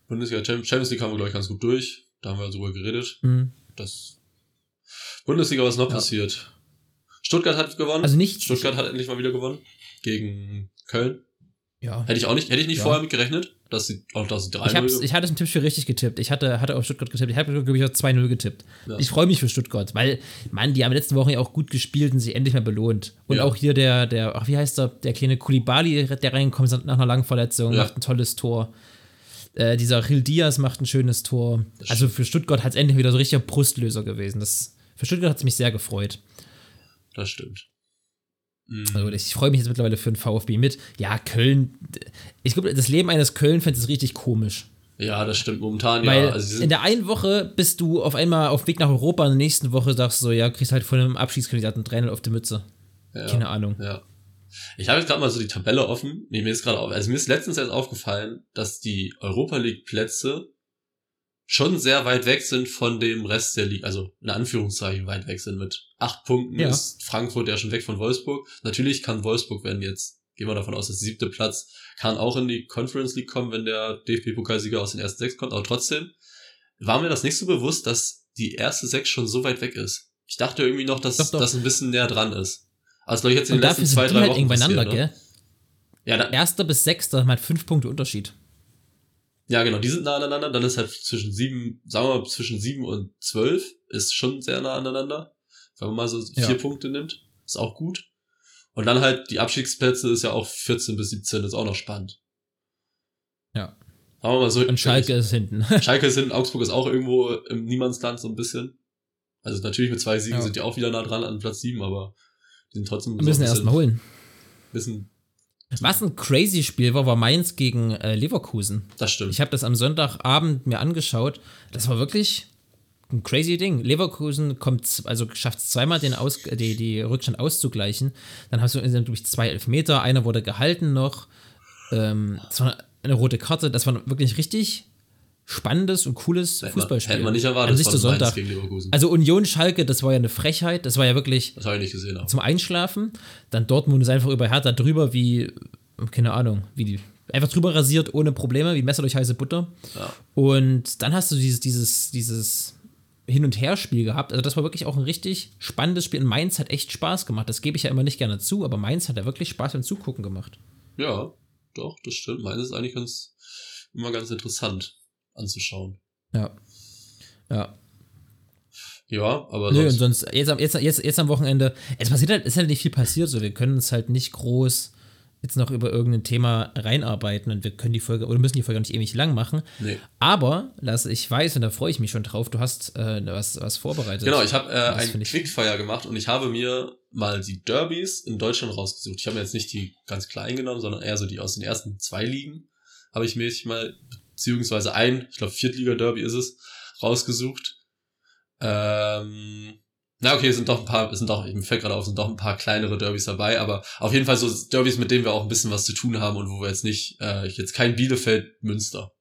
Bundesliga, Cham- Champions League haben wir, glaube ich, ganz gut durch. Da haben wir drüber geredet. Hm. Das Bundesliga, was noch Ja. passiert? Stuttgart hat gewonnen. Also nicht. Stuttgart hat endlich mal wieder gewonnen. Gegen Köln. Ja. Hätte ich auch nicht, hätte ich nicht Ja. vorher mit gerechnet, dass sie, auch dass sie 3 Ich, hatte es im Tippspiel richtig getippt. Ich hatte, hatte auf Stuttgart getippt. Ich habe, glaube ich, auf 2-0 getippt. Ja. Ich freue mich für Stuttgart, weil, Mann, die haben letzte Woche ja auch gut gespielt und sich endlich mal belohnt. Und Ja. auch hier der, der, ach, wie heißt der, der kleine Kulibali, der reingekommen ist nach einer langen Verletzung, Ja. macht ein tolles Tor. Äh, dieser Gil Diaz macht ein schönes Tor. Das Also für Stuttgart hat es endlich wieder so richtiger Brustlöser gewesen. Das, für Stuttgart hat es mich sehr gefreut. Das stimmt. Mhm. Also ich freue mich jetzt mittlerweile für den VfB mit. Ja, Köln. Ich glaube, das Leben eines Köln-Fans ist richtig komisch. ja, das stimmt momentan, Weil ja. Also in der einen Woche bist du auf einmal auf Weg nach Europa, in der nächsten Woche sagst du so, ja, kriegst halt von einem Abschiedskandidaten 3 auf die Mütze. ja, Keine Ahnung. Ja. Ich habe jetzt gerade mal so die Tabelle offen. Nee, mir ist gerade auf, also mir ist letztens erst aufgefallen, dass die Europa League Plätze schon sehr weit weg sind von dem Rest der Liga, also in Anführungszeichen weit weg sind. Mit acht Punkten Ja. ist Frankfurt ja schon weg von Wolfsburg. Natürlich kann Wolfsburg, wenn jetzt, gehen wir davon aus, dass der siebte Platz kann auch in die Conference League kommen, wenn der DFB-Pokalsieger aus den ersten sechs kommt, aber trotzdem war mir das nicht so bewusst, dass die erste sechs schon so weit weg ist. Ich dachte irgendwie noch, dass das ein bisschen näher dran ist. Also glaube ich jetzt in den letzten zwei, drei halt Wochen passiert, ne? Ja, da, Erster bis Sechster halt fünf Punkte Unterschied. Ja, genau, die sind nah aneinander. Dann ist halt zwischen sieben, sagen wir mal, zwischen sieben und zwölf ist schon sehr nah aneinander. Wenn man mal so vier Ja. Punkte nimmt, ist auch gut. Und dann halt die Abstiegsplätze ist ja auch 14 bis 17, ist auch noch spannend. Ja. Sagen wir mal so. Und Schalke ist hinten. Schalke ist hinten, Augsburg ist auch irgendwo im Niemandsland so ein bisschen. Also natürlich mit zwei Siegen Ja. sind die auch wieder nah dran an Platz sieben, aber die sind trotzdem Wir müssen so ein erst mal holen. bisschen, Was ein crazy Spiel war, war Mainz gegen äh, Leverkusen. das stimmt. Ich habe das am Sonntagabend mir angeschaut. Das war wirklich ein crazy Ding. Leverkusen kommt, also schafft es zweimal den Aus, die, die Rückstand auszugleichen. Dann hast du insgesamt, zwei Elfmeter. Einer wurde gehalten noch. Ähm, das war eine rote Karte. Das war wirklich richtig spannendes und cooles Fußballspiel. Hätte man nicht erwartet, An sich Mainz Sonntag. Also Union Schalke, das war ja eine Frechheit. Das war ja wirklich das ich nicht gesehen. Zum Einschlafen. Dann Dortmund ist einfach über Hertha drüber wie, keine Ahnung, wie die, einfach drüber rasiert ohne Probleme, wie Messer durch heiße Butter. Ja. Und dann hast du dieses, dieses, dieses Hin- und Her-Spiel gehabt. Also das war wirklich auch ein richtig spannendes Spiel. Und Mainz hat echt Spaß gemacht. Das gebe ich ja immer nicht gerne zu, aber Mainz hat ja wirklich Spaß beim Zugucken gemacht. Ja, doch, das stimmt. Meines ist eigentlich ganz, immer ganz interessant anzuschauen. Ja. Ja. Ja, aber Nö, und sonst, jetzt, am- jetzt, jetzt, jetzt am Wochenende, es passiert halt, ist halt nicht viel passiert, so wir können uns halt nicht groß jetzt noch über irgendein Thema reinarbeiten und wir können die Folge, oder müssen die Folge nicht ewig lang machen. nee. Aber, Lasse, ich weiß, und da freue ich mich schon drauf, du hast äh, was, was vorbereitet. Genau, ich habe äh, Das ein find ich- Quickfire gemacht und ich habe mir mal die Derbys in Deutschland rausgesucht. Ich habe mir jetzt nicht die ganz kleinen genommen, sondern eher so die aus den ersten zwei Ligen. Habe ich mir jetzt mal, beziehungsweise ein, ich glaube Viertliga-Derby ist es, rausgesucht. Ähm, na okay, es sind doch ein paar, es sind doch, mir fällt gerade auf, es sind doch ein paar kleinere Derbys dabei, aber auf jeden Fall so Derbys, mit denen wir auch ein bisschen was zu tun haben und wo wir jetzt nicht, äh, jetzt kein Bielefeld, Münster.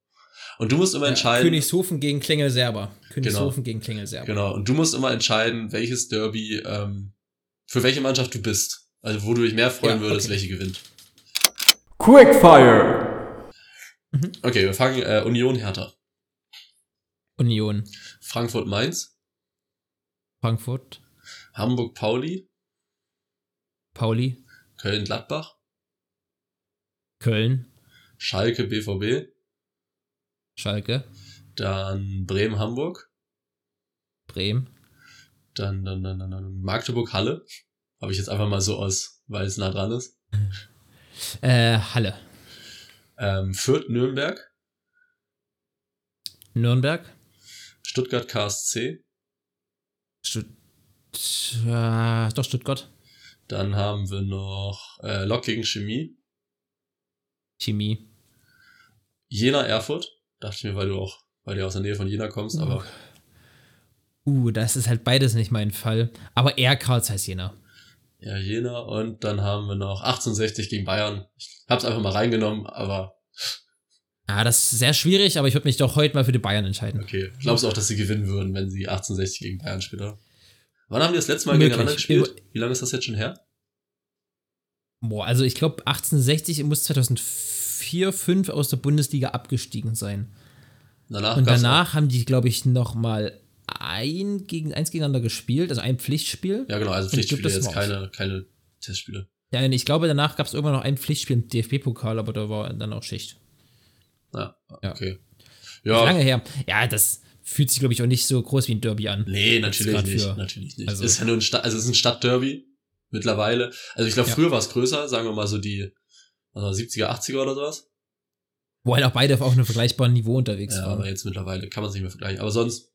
Und du musst immer ja, entscheiden. Königshofen gegen Klingelserber. Königshofen gegen Klingelserber. Genau, und du musst immer entscheiden, welches Derby, ähm, für welche Mannschaft du bist. Also wo du dich mehr freuen Ja, würdest, okay. welche gewinnt. Quickfire. Okay, wir fangen äh, Union Hertha. Union, Frankfurt Mainz, Frankfurt, Hamburg Pauli, Pauli, Köln Gladbach, Köln, Schalke BVB, Schalke, dann Bremen Hamburg, Bremen, dann, dann, dann, dann, dann Magdeburg Halle. Habe ich jetzt einfach mal so aus, weil es nah dran ist. äh, Halle, Ähm, Fürth Nürnberg, Nürnberg, Stuttgart KSC, Stutt äh, doch Stuttgart, dann haben wir noch äh, Lok gegen Chemie, Chemie, Jena Erfurt. Dachte ich mir, weil du auch, weil du aus der Nähe von Jena kommst, aber Uh, das ist halt beides nicht mein Fall. Aber eher Karl Zeiss Jena. Ja, Jena. Und dann haben wir noch 1860 gegen Bayern. Ich hab's einfach mal reingenommen, aber Ja, das ist sehr schwierig, aber ich würde mich doch heute mal für die Bayern entscheiden. okay. Glaubst du auch, dass sie gewinnen würden, wenn sie 1860 gegen Bayern spielen? Wann haben die das letzte Mal Möglich. gegeneinander gespielt? Wie lange ist das jetzt schon her? Boah, also ich glaube 1860 muss 2004, 5 aus der Bundesliga abgestiegen sein. Danach Und danach haben die, glaube ich, noch mal ein gegen eins gegeneinander gespielt, also ein Pflichtspiel. Ja, genau, also Pflichtspiele, jetzt keine, keine Testspiele. Ja, ich glaube, danach gab es irgendwann noch ein Pflichtspiel im DFB-Pokal, aber da war dann auch Schicht. Ja, Ja. okay. Ist Ja, Lange her. Ja, das fühlt sich, glaube ich, auch nicht so groß wie ein Derby an. nee, natürlich nicht, für- natürlich nicht. also- ist ja nur ein Stadt, also es ist ein Stadtderby mittlerweile. Also ich glaube, Ja. früher war es größer, sagen wir mal so die also 70er, 80er oder sowas. Wo halt auch beide auf einem vergleichbaren Niveau unterwegs Ja, aber waren. jetzt mittlerweile kann man es nicht mehr vergleichen. Aber sonst,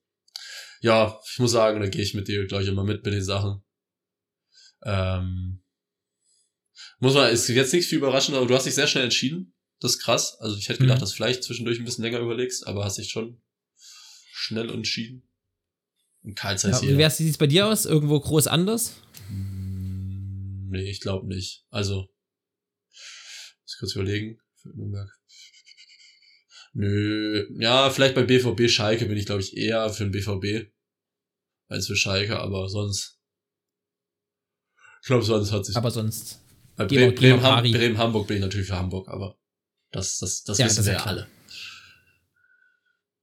ja, ich muss sagen, da gehe ich mit dir gleich immer mit bei den Sachen. Ähm, muss man, ist jetzt nichts viel überraschend, aber du hast dich sehr schnell entschieden. Das ist krass. Also ich hätte gedacht, Mhm. dass du vielleicht zwischendurch ein bisschen länger überlegst, aber hast dich schon schnell entschieden. Und Karl Ja, wie wär's- sieht's bei dir aus? Irgendwo groß anders? Hm, Nee, ich glaube nicht. Also, muss kurz überlegen. Für Nürnberg. Nö, ja, vielleicht bei BVB Schalke bin ich, glaube ich, eher für den BVB als für Schalke, aber sonst. Ich glaube, sonst hat sich. Aber sonst. bei gehen wir- Bremen, Bremen, Ham-. Bremen, Hamburg bin ich natürlich für Hamburg, aber das, das, das Ja, wissen das wir ja alle.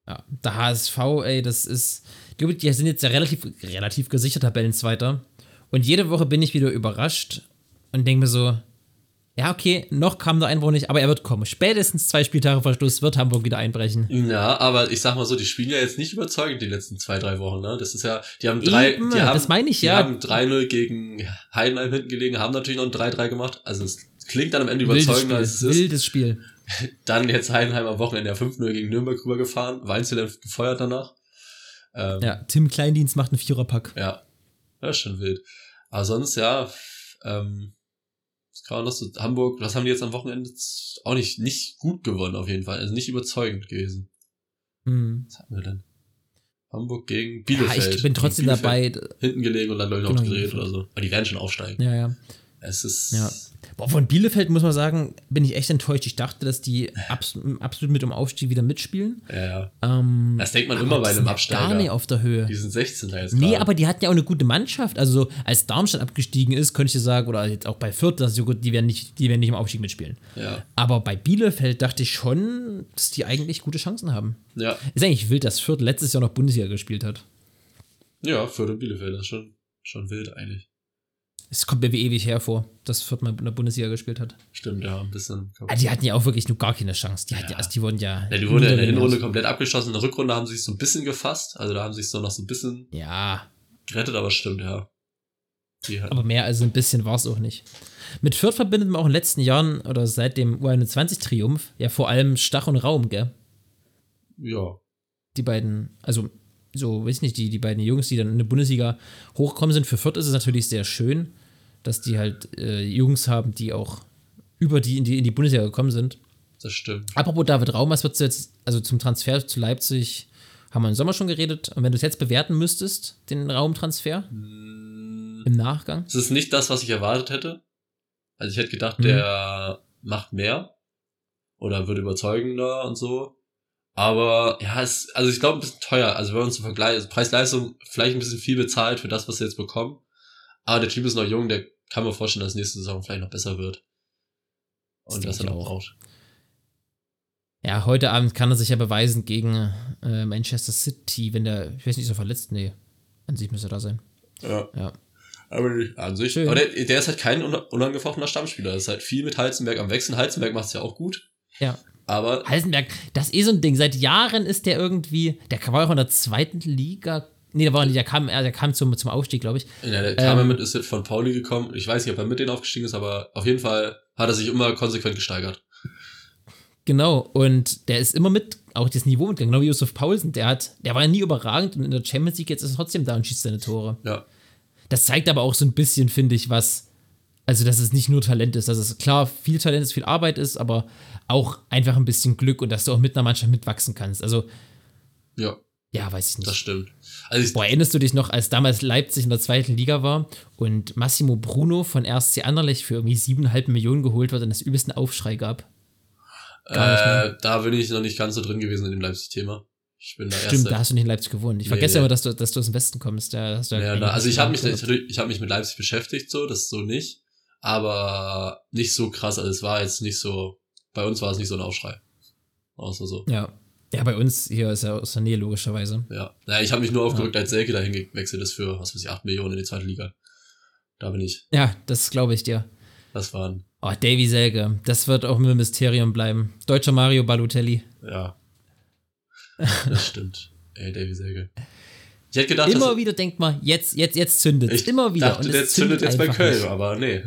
Ja, der HSV, ey, das ist. Glaube, die sind jetzt ja relativ, relativ gesichert Tabellenzweiter. Und jede Woche bin ich wieder überrascht und denke mir so, ja, okay, noch kam der Einbruch nicht, aber er wird kommen. Spätestens zwei Spieltage vor Schluss wird Hamburg wieder einbrechen. Ja, aber ich sag mal so, die spielen ja jetzt nicht überzeugend die letzten zwei, drei Wochen, ne? Das ist ja, die haben drei, Eben, die haben, das meine ich, die ja. haben 3-0 gegen Heidenheim hinten gelegen, haben natürlich noch ein 3-3 gemacht. Also es klingt dann am Ende Wildes überzeugender, Spiel, als es ist. wildes Spiel. Dann jetzt Heidenheim am Wochenende ja 5-0 gegen Nürnberg rübergefahren, Weinzel gefeuert danach. Ähm, Ja, Tim Kleindienst macht einen Viererpack. Ja, ja, ist schon wild. Aber sonst, ja, ähm, was kann man noch so, Hamburg, was haben die jetzt am Wochenende? Auch nicht, nicht gut gewonnen auf jeden Fall, also nicht überzeugend gewesen. Hm. Was hatten wir denn? Hamburg gegen Ja, Bielefeld. ich bin trotzdem dabei. Hinten gelegen und dann, noch Genau, gedreht oder so. Aber die werden schon aufsteigen. Ja, ja. Es ist, Ja. Boah, von Bielefeld muss man sagen, bin ich echt enttäuscht. Ich dachte, dass die abs absolut mit dem Aufstieg wieder mitspielen. ja. Ähm, Das denkt man immer bei einem ja Absteiger. Gar nicht auf der Höhe. Die sind 16 da jetzt Nee, gerade. aber die hatten ja auch eine gute Mannschaft. Also so, als Darmstadt abgestiegen ist, könnte ich dir sagen, oder jetzt auch bei Fürth, dass so gut, die werden nicht, die werden nicht im Aufstieg mitspielen. Ja, Aber bei Bielefeld dachte ich schon, dass die eigentlich gute Chancen haben. ja. Ist eigentlich wild, dass Fürth letztes Jahr noch Bundesliga gespielt hat. Ja, für den Bielefeld, das ist schon, schon wild eigentlich. Es kommt mir wie ewig hervor, dass Fürth mal in der Bundesliga gespielt hat. Stimmt, ja, ein bisschen. Ah, die hatten ja auch wirklich nur gar keine Chance. Die, hatten, ja. also die wurden ja. Ja, die wurden ja in der. Hinrunde komplett abgeschossen. In der Rückrunde haben sie sich so ein bisschen gefasst. Also da haben sie sich so noch so ein bisschen Ja, gerettet, aber stimmt, ja. Die aber mehr als ein bisschen war es auch nicht. Mit Fürth verbindet man auch in den letzten Jahren oder seit dem U21-Triumph ja vor allem Stach und Raum, gell? ja. die beiden, also so, weiß nicht, die, die beiden Jungs, die dann in der Bundesliga hochgekommen sind, für Fürth ist es natürlich sehr schön, dass die halt äh, Jungs haben, die auch über die in, die in die Bundesliga gekommen sind. Das stimmt. Apropos David Raum, was würdest du jetzt, also zum Transfer zu Leipzig, haben wir im Sommer schon geredet, und wenn du es jetzt bewerten müsstest, den Raumtransfer im Nachgang? Es ist nicht das, was ich erwartet hätte. Also ich hätte gedacht, Mhm. der macht mehr oder wird überzeugender und so. Aber ja, es, also ich glaube ein bisschen teuer. Also wenn man zum Vergleich, also Preis-Leistung vielleicht ein bisschen viel bezahlt für das, was sie jetzt bekommen. Aber der Typ ist noch jung, der kann mir vorstellen, dass nächste Saison vielleicht noch besser wird. Das Und denk dass er noch auch. braucht. Ja, heute Abend kann er sich ja beweisen gegen äh, Manchester City, wenn der, ich weiß nicht, ist er verletzt? Nee, an sich müsste er da sein. Ja. Ja. Aber an sich. Schön. Aber der, der ist halt kein un- unangefochtener Stammspieler. Das ist halt viel mit Heizenberg am Wechseln. Heizenberg macht es ja auch gut. Ja. Aber Heisenberg, das ist eh so ein Ding. Seit Jahren ist der irgendwie, der war auch in der zweiten Liga. Nee, der war nicht, der kam, er- der kam zum, zum Aufstieg, glaube ich. ja, der kam Ähm, mit, ist von Pauli gekommen. Ich weiß nicht, ob er mit denen aufgestiegen ist, aber auf jeden Fall hat er sich immer konsequent gesteigert. Genau, und der ist immer mit, auch das Niveau mitgegangen, genau wie Josef Paulsen. Der hat, der war ja nie überragend und in der Champions League jetzt ist er trotzdem da und schießt seine Tore. Ja. Das zeigt aber auch so ein bisschen, finde ich, was Also, dass es nicht nur Talent ist, dass es klar viel Talent ist, viel Arbeit ist, aber auch einfach ein bisschen Glück und dass du auch mit einer Mannschaft mitwachsen kannst. Also, Ja, ja, weiß ich nicht. das stimmt. Also Boah, erinnerst du dich noch, als damals Leipzig in der zweiten Liga war und Massimo Bruno von RSC Anderlecht für irgendwie siebeneinhalb Millionen geholt wird und es übelsten Aufschrei gab? mehr. äh, da bin ich noch nicht ganz so drin gewesen in dem Leipzig-Thema. Ich bin da Stimmt, erst. da hast du nicht in Leipzig gewohnt. Ich Nee, vergesse nee. immer, dass du, dass du aus dem Westen kommst. Da hast du ja, da, also ich habe mich, ich, ich hab mich mit Leipzig beschäftigt, so, das ist so nicht. Aber nicht so krass. Also es war jetzt nicht so, bei uns war es nicht so ein Aufschrei. Außer so. Ja. Ja, bei uns hier ist ja aus der Nähe logischerweise. Ja. Naja, ich habe mich nur aufgerückt, als Selke dahin gewechselt ist für, was weiß ich, 8 Millionen in die zweite Liga. Da bin ich. Ja, das glaube ich dir. Das waren, Oh, Davy Selke, das wird auch ein Mysterium bleiben. Deutscher Mario Balotelli. ja. Das stimmt. Ey, Davy Selke. Ich hätte gedacht, Immer wieder denkt man, jetzt, jetzt, jetzt zündet ich Immer wieder. dachte, Und der es zündet jetzt bei Köln, nicht. aber nee.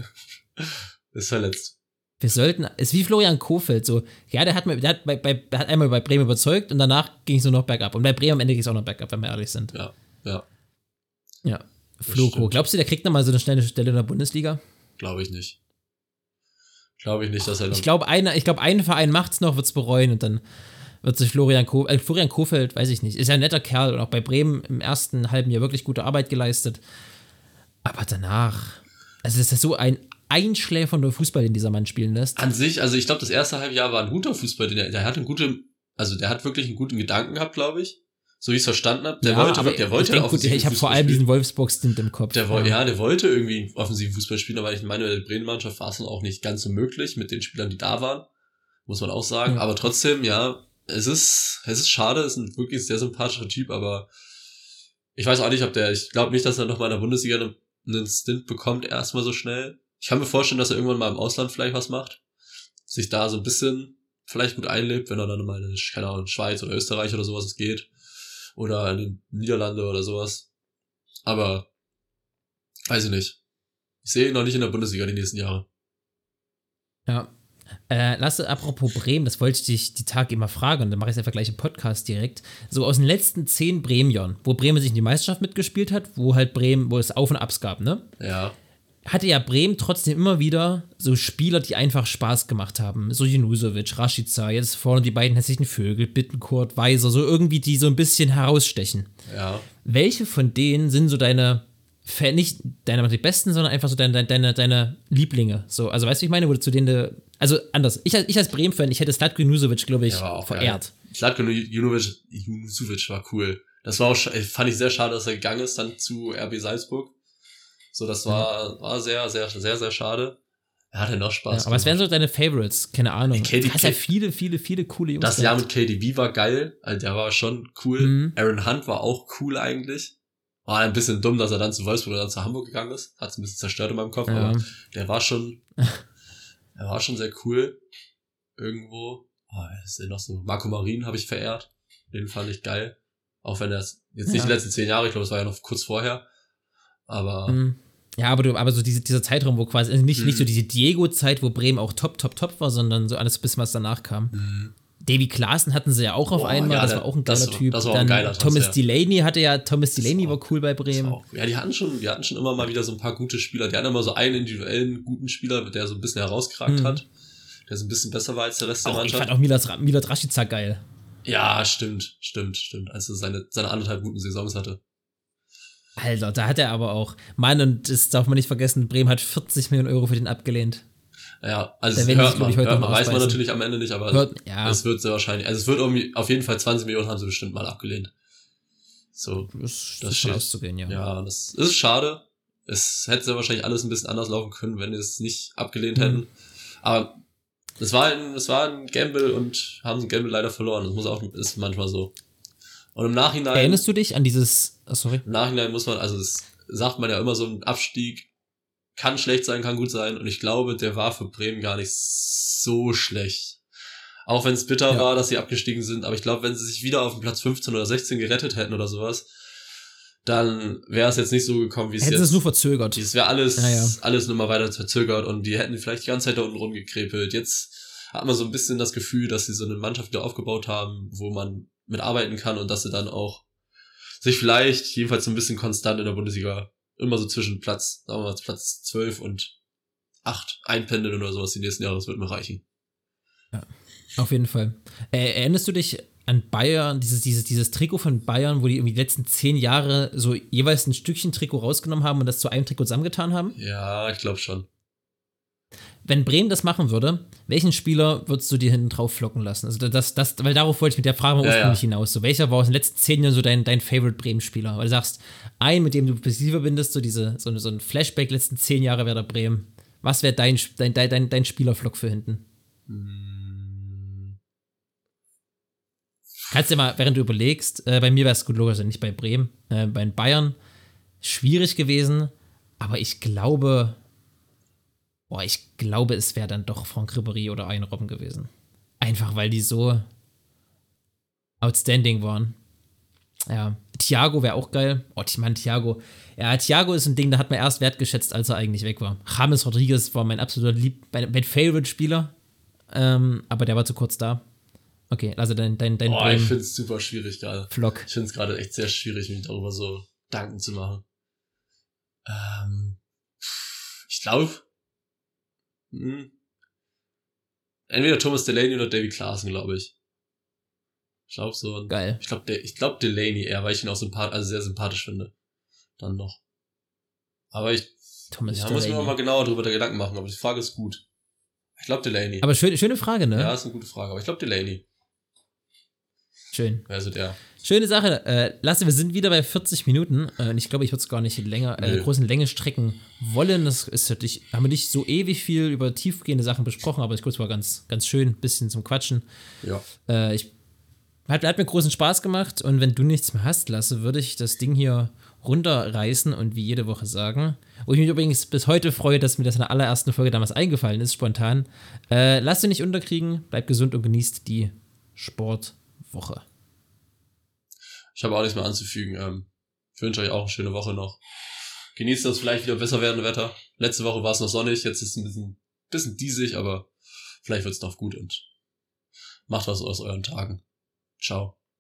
Ist verletzt. Wir sollten, ist wie Florian Kofeld, so, ja, der hat, mir, der hat, bei, bei, hat einmal bei Bremen überzeugt und danach ging es nur noch bergab. Und bei Bremen am Ende ging es auch noch bergab, wenn wir ehrlich sind. Ja, ja, Ja. Floko, glaubst du, der kriegt nochmal so eine schnelle Stelle in der Bundesliga? glaube ich nicht. Glaube ich nicht, dass er noch Ich glaube, einer, ich glaube, ein Verein macht's noch, wird's bereuen und dann wird sich Florian, Ko äh, Florian Kofeld, weiß ich nicht, ist ja ein netter Kerl und auch bei Bremen im ersten halben Jahr wirklich gute Arbeit geleistet. Aber danach, also das ist so ein einschläfernder Fußball, den dieser Mann spielen lässt. An sich, also ich glaube, das erste halbe Jahr war ein guter Fußball, der, der hat einen guten, also der hat wirklich einen guten Gedanken gehabt, glaube ich. So wie ich es verstanden habe. Der Ja, wollte, aber der wollte ich gut, ich habe vor allem diesen Wolfsburg-Stint im Kopf. Der wollte, ja, der wollte irgendwie einen offensiven Fußball spielen, aber ich meine, der Bremen-Mannschaft war es dann auch nicht ganz so möglich mit den Spielern, die da waren. Muss man auch sagen. Ja. Aber trotzdem, ja, es ist, es ist schade, es ist ein wirklich sehr sympathischer Typ, aber ich weiß auch nicht, ob der, ich glaube nicht, dass er nochmal in der Bundesliga einen, einen Stint bekommt, erstmal so schnell. Ich kann mir vorstellen, dass er irgendwann mal im Ausland vielleicht was macht. Sich da so ein bisschen vielleicht gut einlebt, wenn er dann mal in, keine Ahnung, in Schweiz oder Österreich oder sowas es geht. Oder in den Niederlande oder sowas. Aber Weiß ich nicht. Ich sehe ihn noch nicht in der Bundesliga die nächsten Jahre. Ja. Äh, lasse, apropos Bremen, das wollte ich dich die Tage immer fragen und dann mache ich einfach gleich im Podcast direkt. So aus den letzten zehn Bremen-Jahren, wo Bremen sich in die Meisterschaft mitgespielt hat, wo halt Bremen, wo es Auf und Abs gab, ne? Ja. Hatte ja Bremen trotzdem immer wieder so Spieler, die einfach Spaß gemacht haben. So Junusovic, Rashica, jetzt vorne die beiden hässlichen Vögel, Bittenkurt, Weiser, so irgendwie, die so ein bisschen herausstechen. Ja. Welche von denen sind so deine, nicht deine die besten, sondern einfach so deine, deine, deine Lieblinge? So, also weißt du, ich meine, wo du zu denen, also anders. Ich, als- ich als Bremen-Fan, ich hätte Slatko Junusovic, glaube ich, auch verehrt. Slatko Junovic, Junusovic war cool. Das war auch, fand ich sehr schade, dass er gegangen ist dann zu RB Salzburg. So, das war, war sehr, sehr, sehr, sehr schade. Er hatte noch Spaß. Ja, aber was wären so deine Favorites? Keine Ahnung. KD du hast ja viele, viele, viele coole Jungs. Das Jahr mit KDB war geil. Also der war schon cool. Mhm. Aaron Hunt war auch cool eigentlich. War ein bisschen dumm, dass er dann zu Wolfsburg oder dann zu Hamburg gegangen ist. Hat es ein bisschen zerstört in meinem Kopf, Ja. aber der war schon, er war schon sehr cool. Irgendwo. Oh, ist er noch so. Marco Marin habe ich verehrt. Den fand ich geil. Auch wenn er es jetzt nicht Ja. die letzten zehn Jahre, ich glaube, es war ja noch kurz vorher. Aber Mhm. Ja, aber, du, aber so diese, dieser Zeitraum, wo quasi, also nicht, nicht so Mhm. diese Diego-Zeit, wo Bremen auch top, top, top war, sondern so alles bisschen, was danach kam. Mhm. Davy Klaassen hatten sie ja auch auf Boah, einmal, ja, das der- war auch ein das geiler war- Typ. das war auch Dann ein geiler Thomas Transfer. Delaney hatte ja, Thomas Delaney war- war cool bei Das Bremen. auch, ja, die hatten schon, die hatten schon immer mal wieder so ein paar gute Spieler. Die hatten immer so einen individuellen guten Spieler, der so ein bisschen herausgeragt Mhm. hat. Der so ein bisschen besser war als der Rest der Auch, ich Mannschaft. fand auch Milad, Ra- Milad Rashica geil. Ja, stimmt, stimmt, stimmt. Als er seine, seine anderthalb guten Saisons hatte. Alter, da hat er aber auch. Mann, und das darf man nicht vergessen, Bremen hat 40 Millionen Euro für den abgelehnt. Ja, also Da hört glaub man, ich, heute hört man weiß man natürlich am Ende nicht, aber Hört, ja, es wird sehr wahrscheinlich, also es wird irgendwie, auf jeden Fall 20 Millionen haben sie bestimmt mal abgelehnt. So, das, das ist auszugehen, ja. ja, das ist schade. Es hätte sehr wahrscheinlich alles ein bisschen anders laufen können, wenn die es nicht abgelehnt Mhm. hätten. Aber es war ein, es war ein Gamble und haben ein Gamble leider verloren. Das muss auch, ist manchmal so. Und im Nachhinein. Erinnerst du dich an dieses, oh, sorry, Im Nachhinein muss man, also das sagt man ja immer so, ein Abstieg kann schlecht sein, kann gut sein. Und ich glaube, der war für Bremen gar nicht so schlecht. Auch wenn es bitter Ja. war, dass sie abgestiegen sind. Aber ich glaube, wenn sie sich wieder auf den Platz 15 oder 16 gerettet hätten oder sowas, dann wäre es jetzt nicht so gekommen, wie es hätten jetzt es nur verzögert. es wäre alles, Ja, ja. alles nur mal weiter verzögert und die hätten vielleicht die ganze Zeit da unten rumgekrepelt. Jetzt hat man so ein bisschen das Gefühl, dass sie so eine Mannschaft wieder aufgebaut haben, wo man mitarbeiten kann und dass sie dann auch sich vielleicht jedenfalls so ein bisschen konstant in der Bundesliga immer so zwischen Platz, sagen wir mal Platz 12 und acht einpendeln oder sowas die nächsten Jahre, das wird mir reichen. Auf jeden Fall. Äh, erinnerst du dich an Bayern, dieses, dieses, dieses Trikot von Bayern, wo die irgendwie die letzten zehn Jahre so jeweils ein Stückchen Trikot rausgenommen haben und das zu einem Trikot zusammengetan haben? Ja, ich glaube schon. Wenn Bremen das machen würde, welchen Spieler würdest du dir hinten drauf flocken lassen? Also das, das, weil darauf wollte ich mit der Frage mal Ja, ursprünglich ja. hinaus. So, welcher war aus den letzten zehn Jahren so dein, dein Favorite Bremen-Spieler? Weil du sagst, ein, mit dem du positiv verbindest, so diese, so, so ein Flashback letzten zehn Jahre Werder Bremen. Was wäre dein, dein, dein, dein, dein Spielerflock für hinten? Kannst du mal, während du überlegst, äh, bei mir wäre es gut logisch, nicht bei Bremen, äh, bei Bayern schwierig gewesen, aber ich glaube, boah, ich glaube, es wäre dann doch Franck Ribéry oder ein Robben gewesen. Einfach weil die so outstanding waren. Ja, Thiago wäre auch geil. Oh, ich meine, Thiago. Ja, Thiago ist ein Ding, da hat man erst wertgeschätzt, als er eigentlich weg war. James Rodriguez war mein absoluter Lieb, mein, mein Favorite-Spieler. Ähm, aber der war zu kurz da. Okay, also dein, dein, dein ich Bremen finde es super schwierig gerade. Flock. Ich finde es gerade echt sehr schwierig, mich darüber so Gedanken zu machen. Ähm, ich glaube, entweder Thomas Delaney oder Davy Klaassen, glaube ich. Ich glaube so. Geil. Ich glaube, ich Delaney eher, weil ich ihn auch sympath also sehr sympathisch finde. Dann noch. Aber ich, Thomas ja, muss mir Delaney. mal genauer darüber Gedanken machen, aber die Frage ist gut. Ich glaube Delaney. Aber schön, schöne Frage, ne? ja, ist eine gute Frage, aber ich glaube Delaney. Schön. Wäre so der. Schöne Sache. Äh, Lasse, wir sind wieder bei 40 Minuten. Äh, und ich glaube, ich würde es gar nicht länger, äh, großen Länge strecken wollen. Das ist natürlich, haben wir nicht so ewig viel über tiefgehende Sachen besprochen, aber ich glaube, es war ganz, ganz schön, ein bisschen zum Quatschen. Ja. Äh, ich, hat, hat mir großen Spaß gemacht und wenn du nichts mehr hast, Lasse, würde ich das Ding hier runterreißen und wie jede Woche sagen. Wo ich mich übrigens bis heute freue, dass mir das in der allerersten Folge damals eingefallen ist, spontan. Äh, lasst dich nicht unterkriegen, bleibt gesund und genießt die Sportwoche. Ich habe auch nichts mehr anzufügen. Ähm, ich wünsche euch auch eine schöne Woche noch. Genießt das vielleicht wieder besser werdende Wetter. Letzte Woche war es noch sonnig, jetzt ist es ein bisschen, bisschen diesig, aber vielleicht wird es noch gut und macht was aus euren Tagen. Ciao.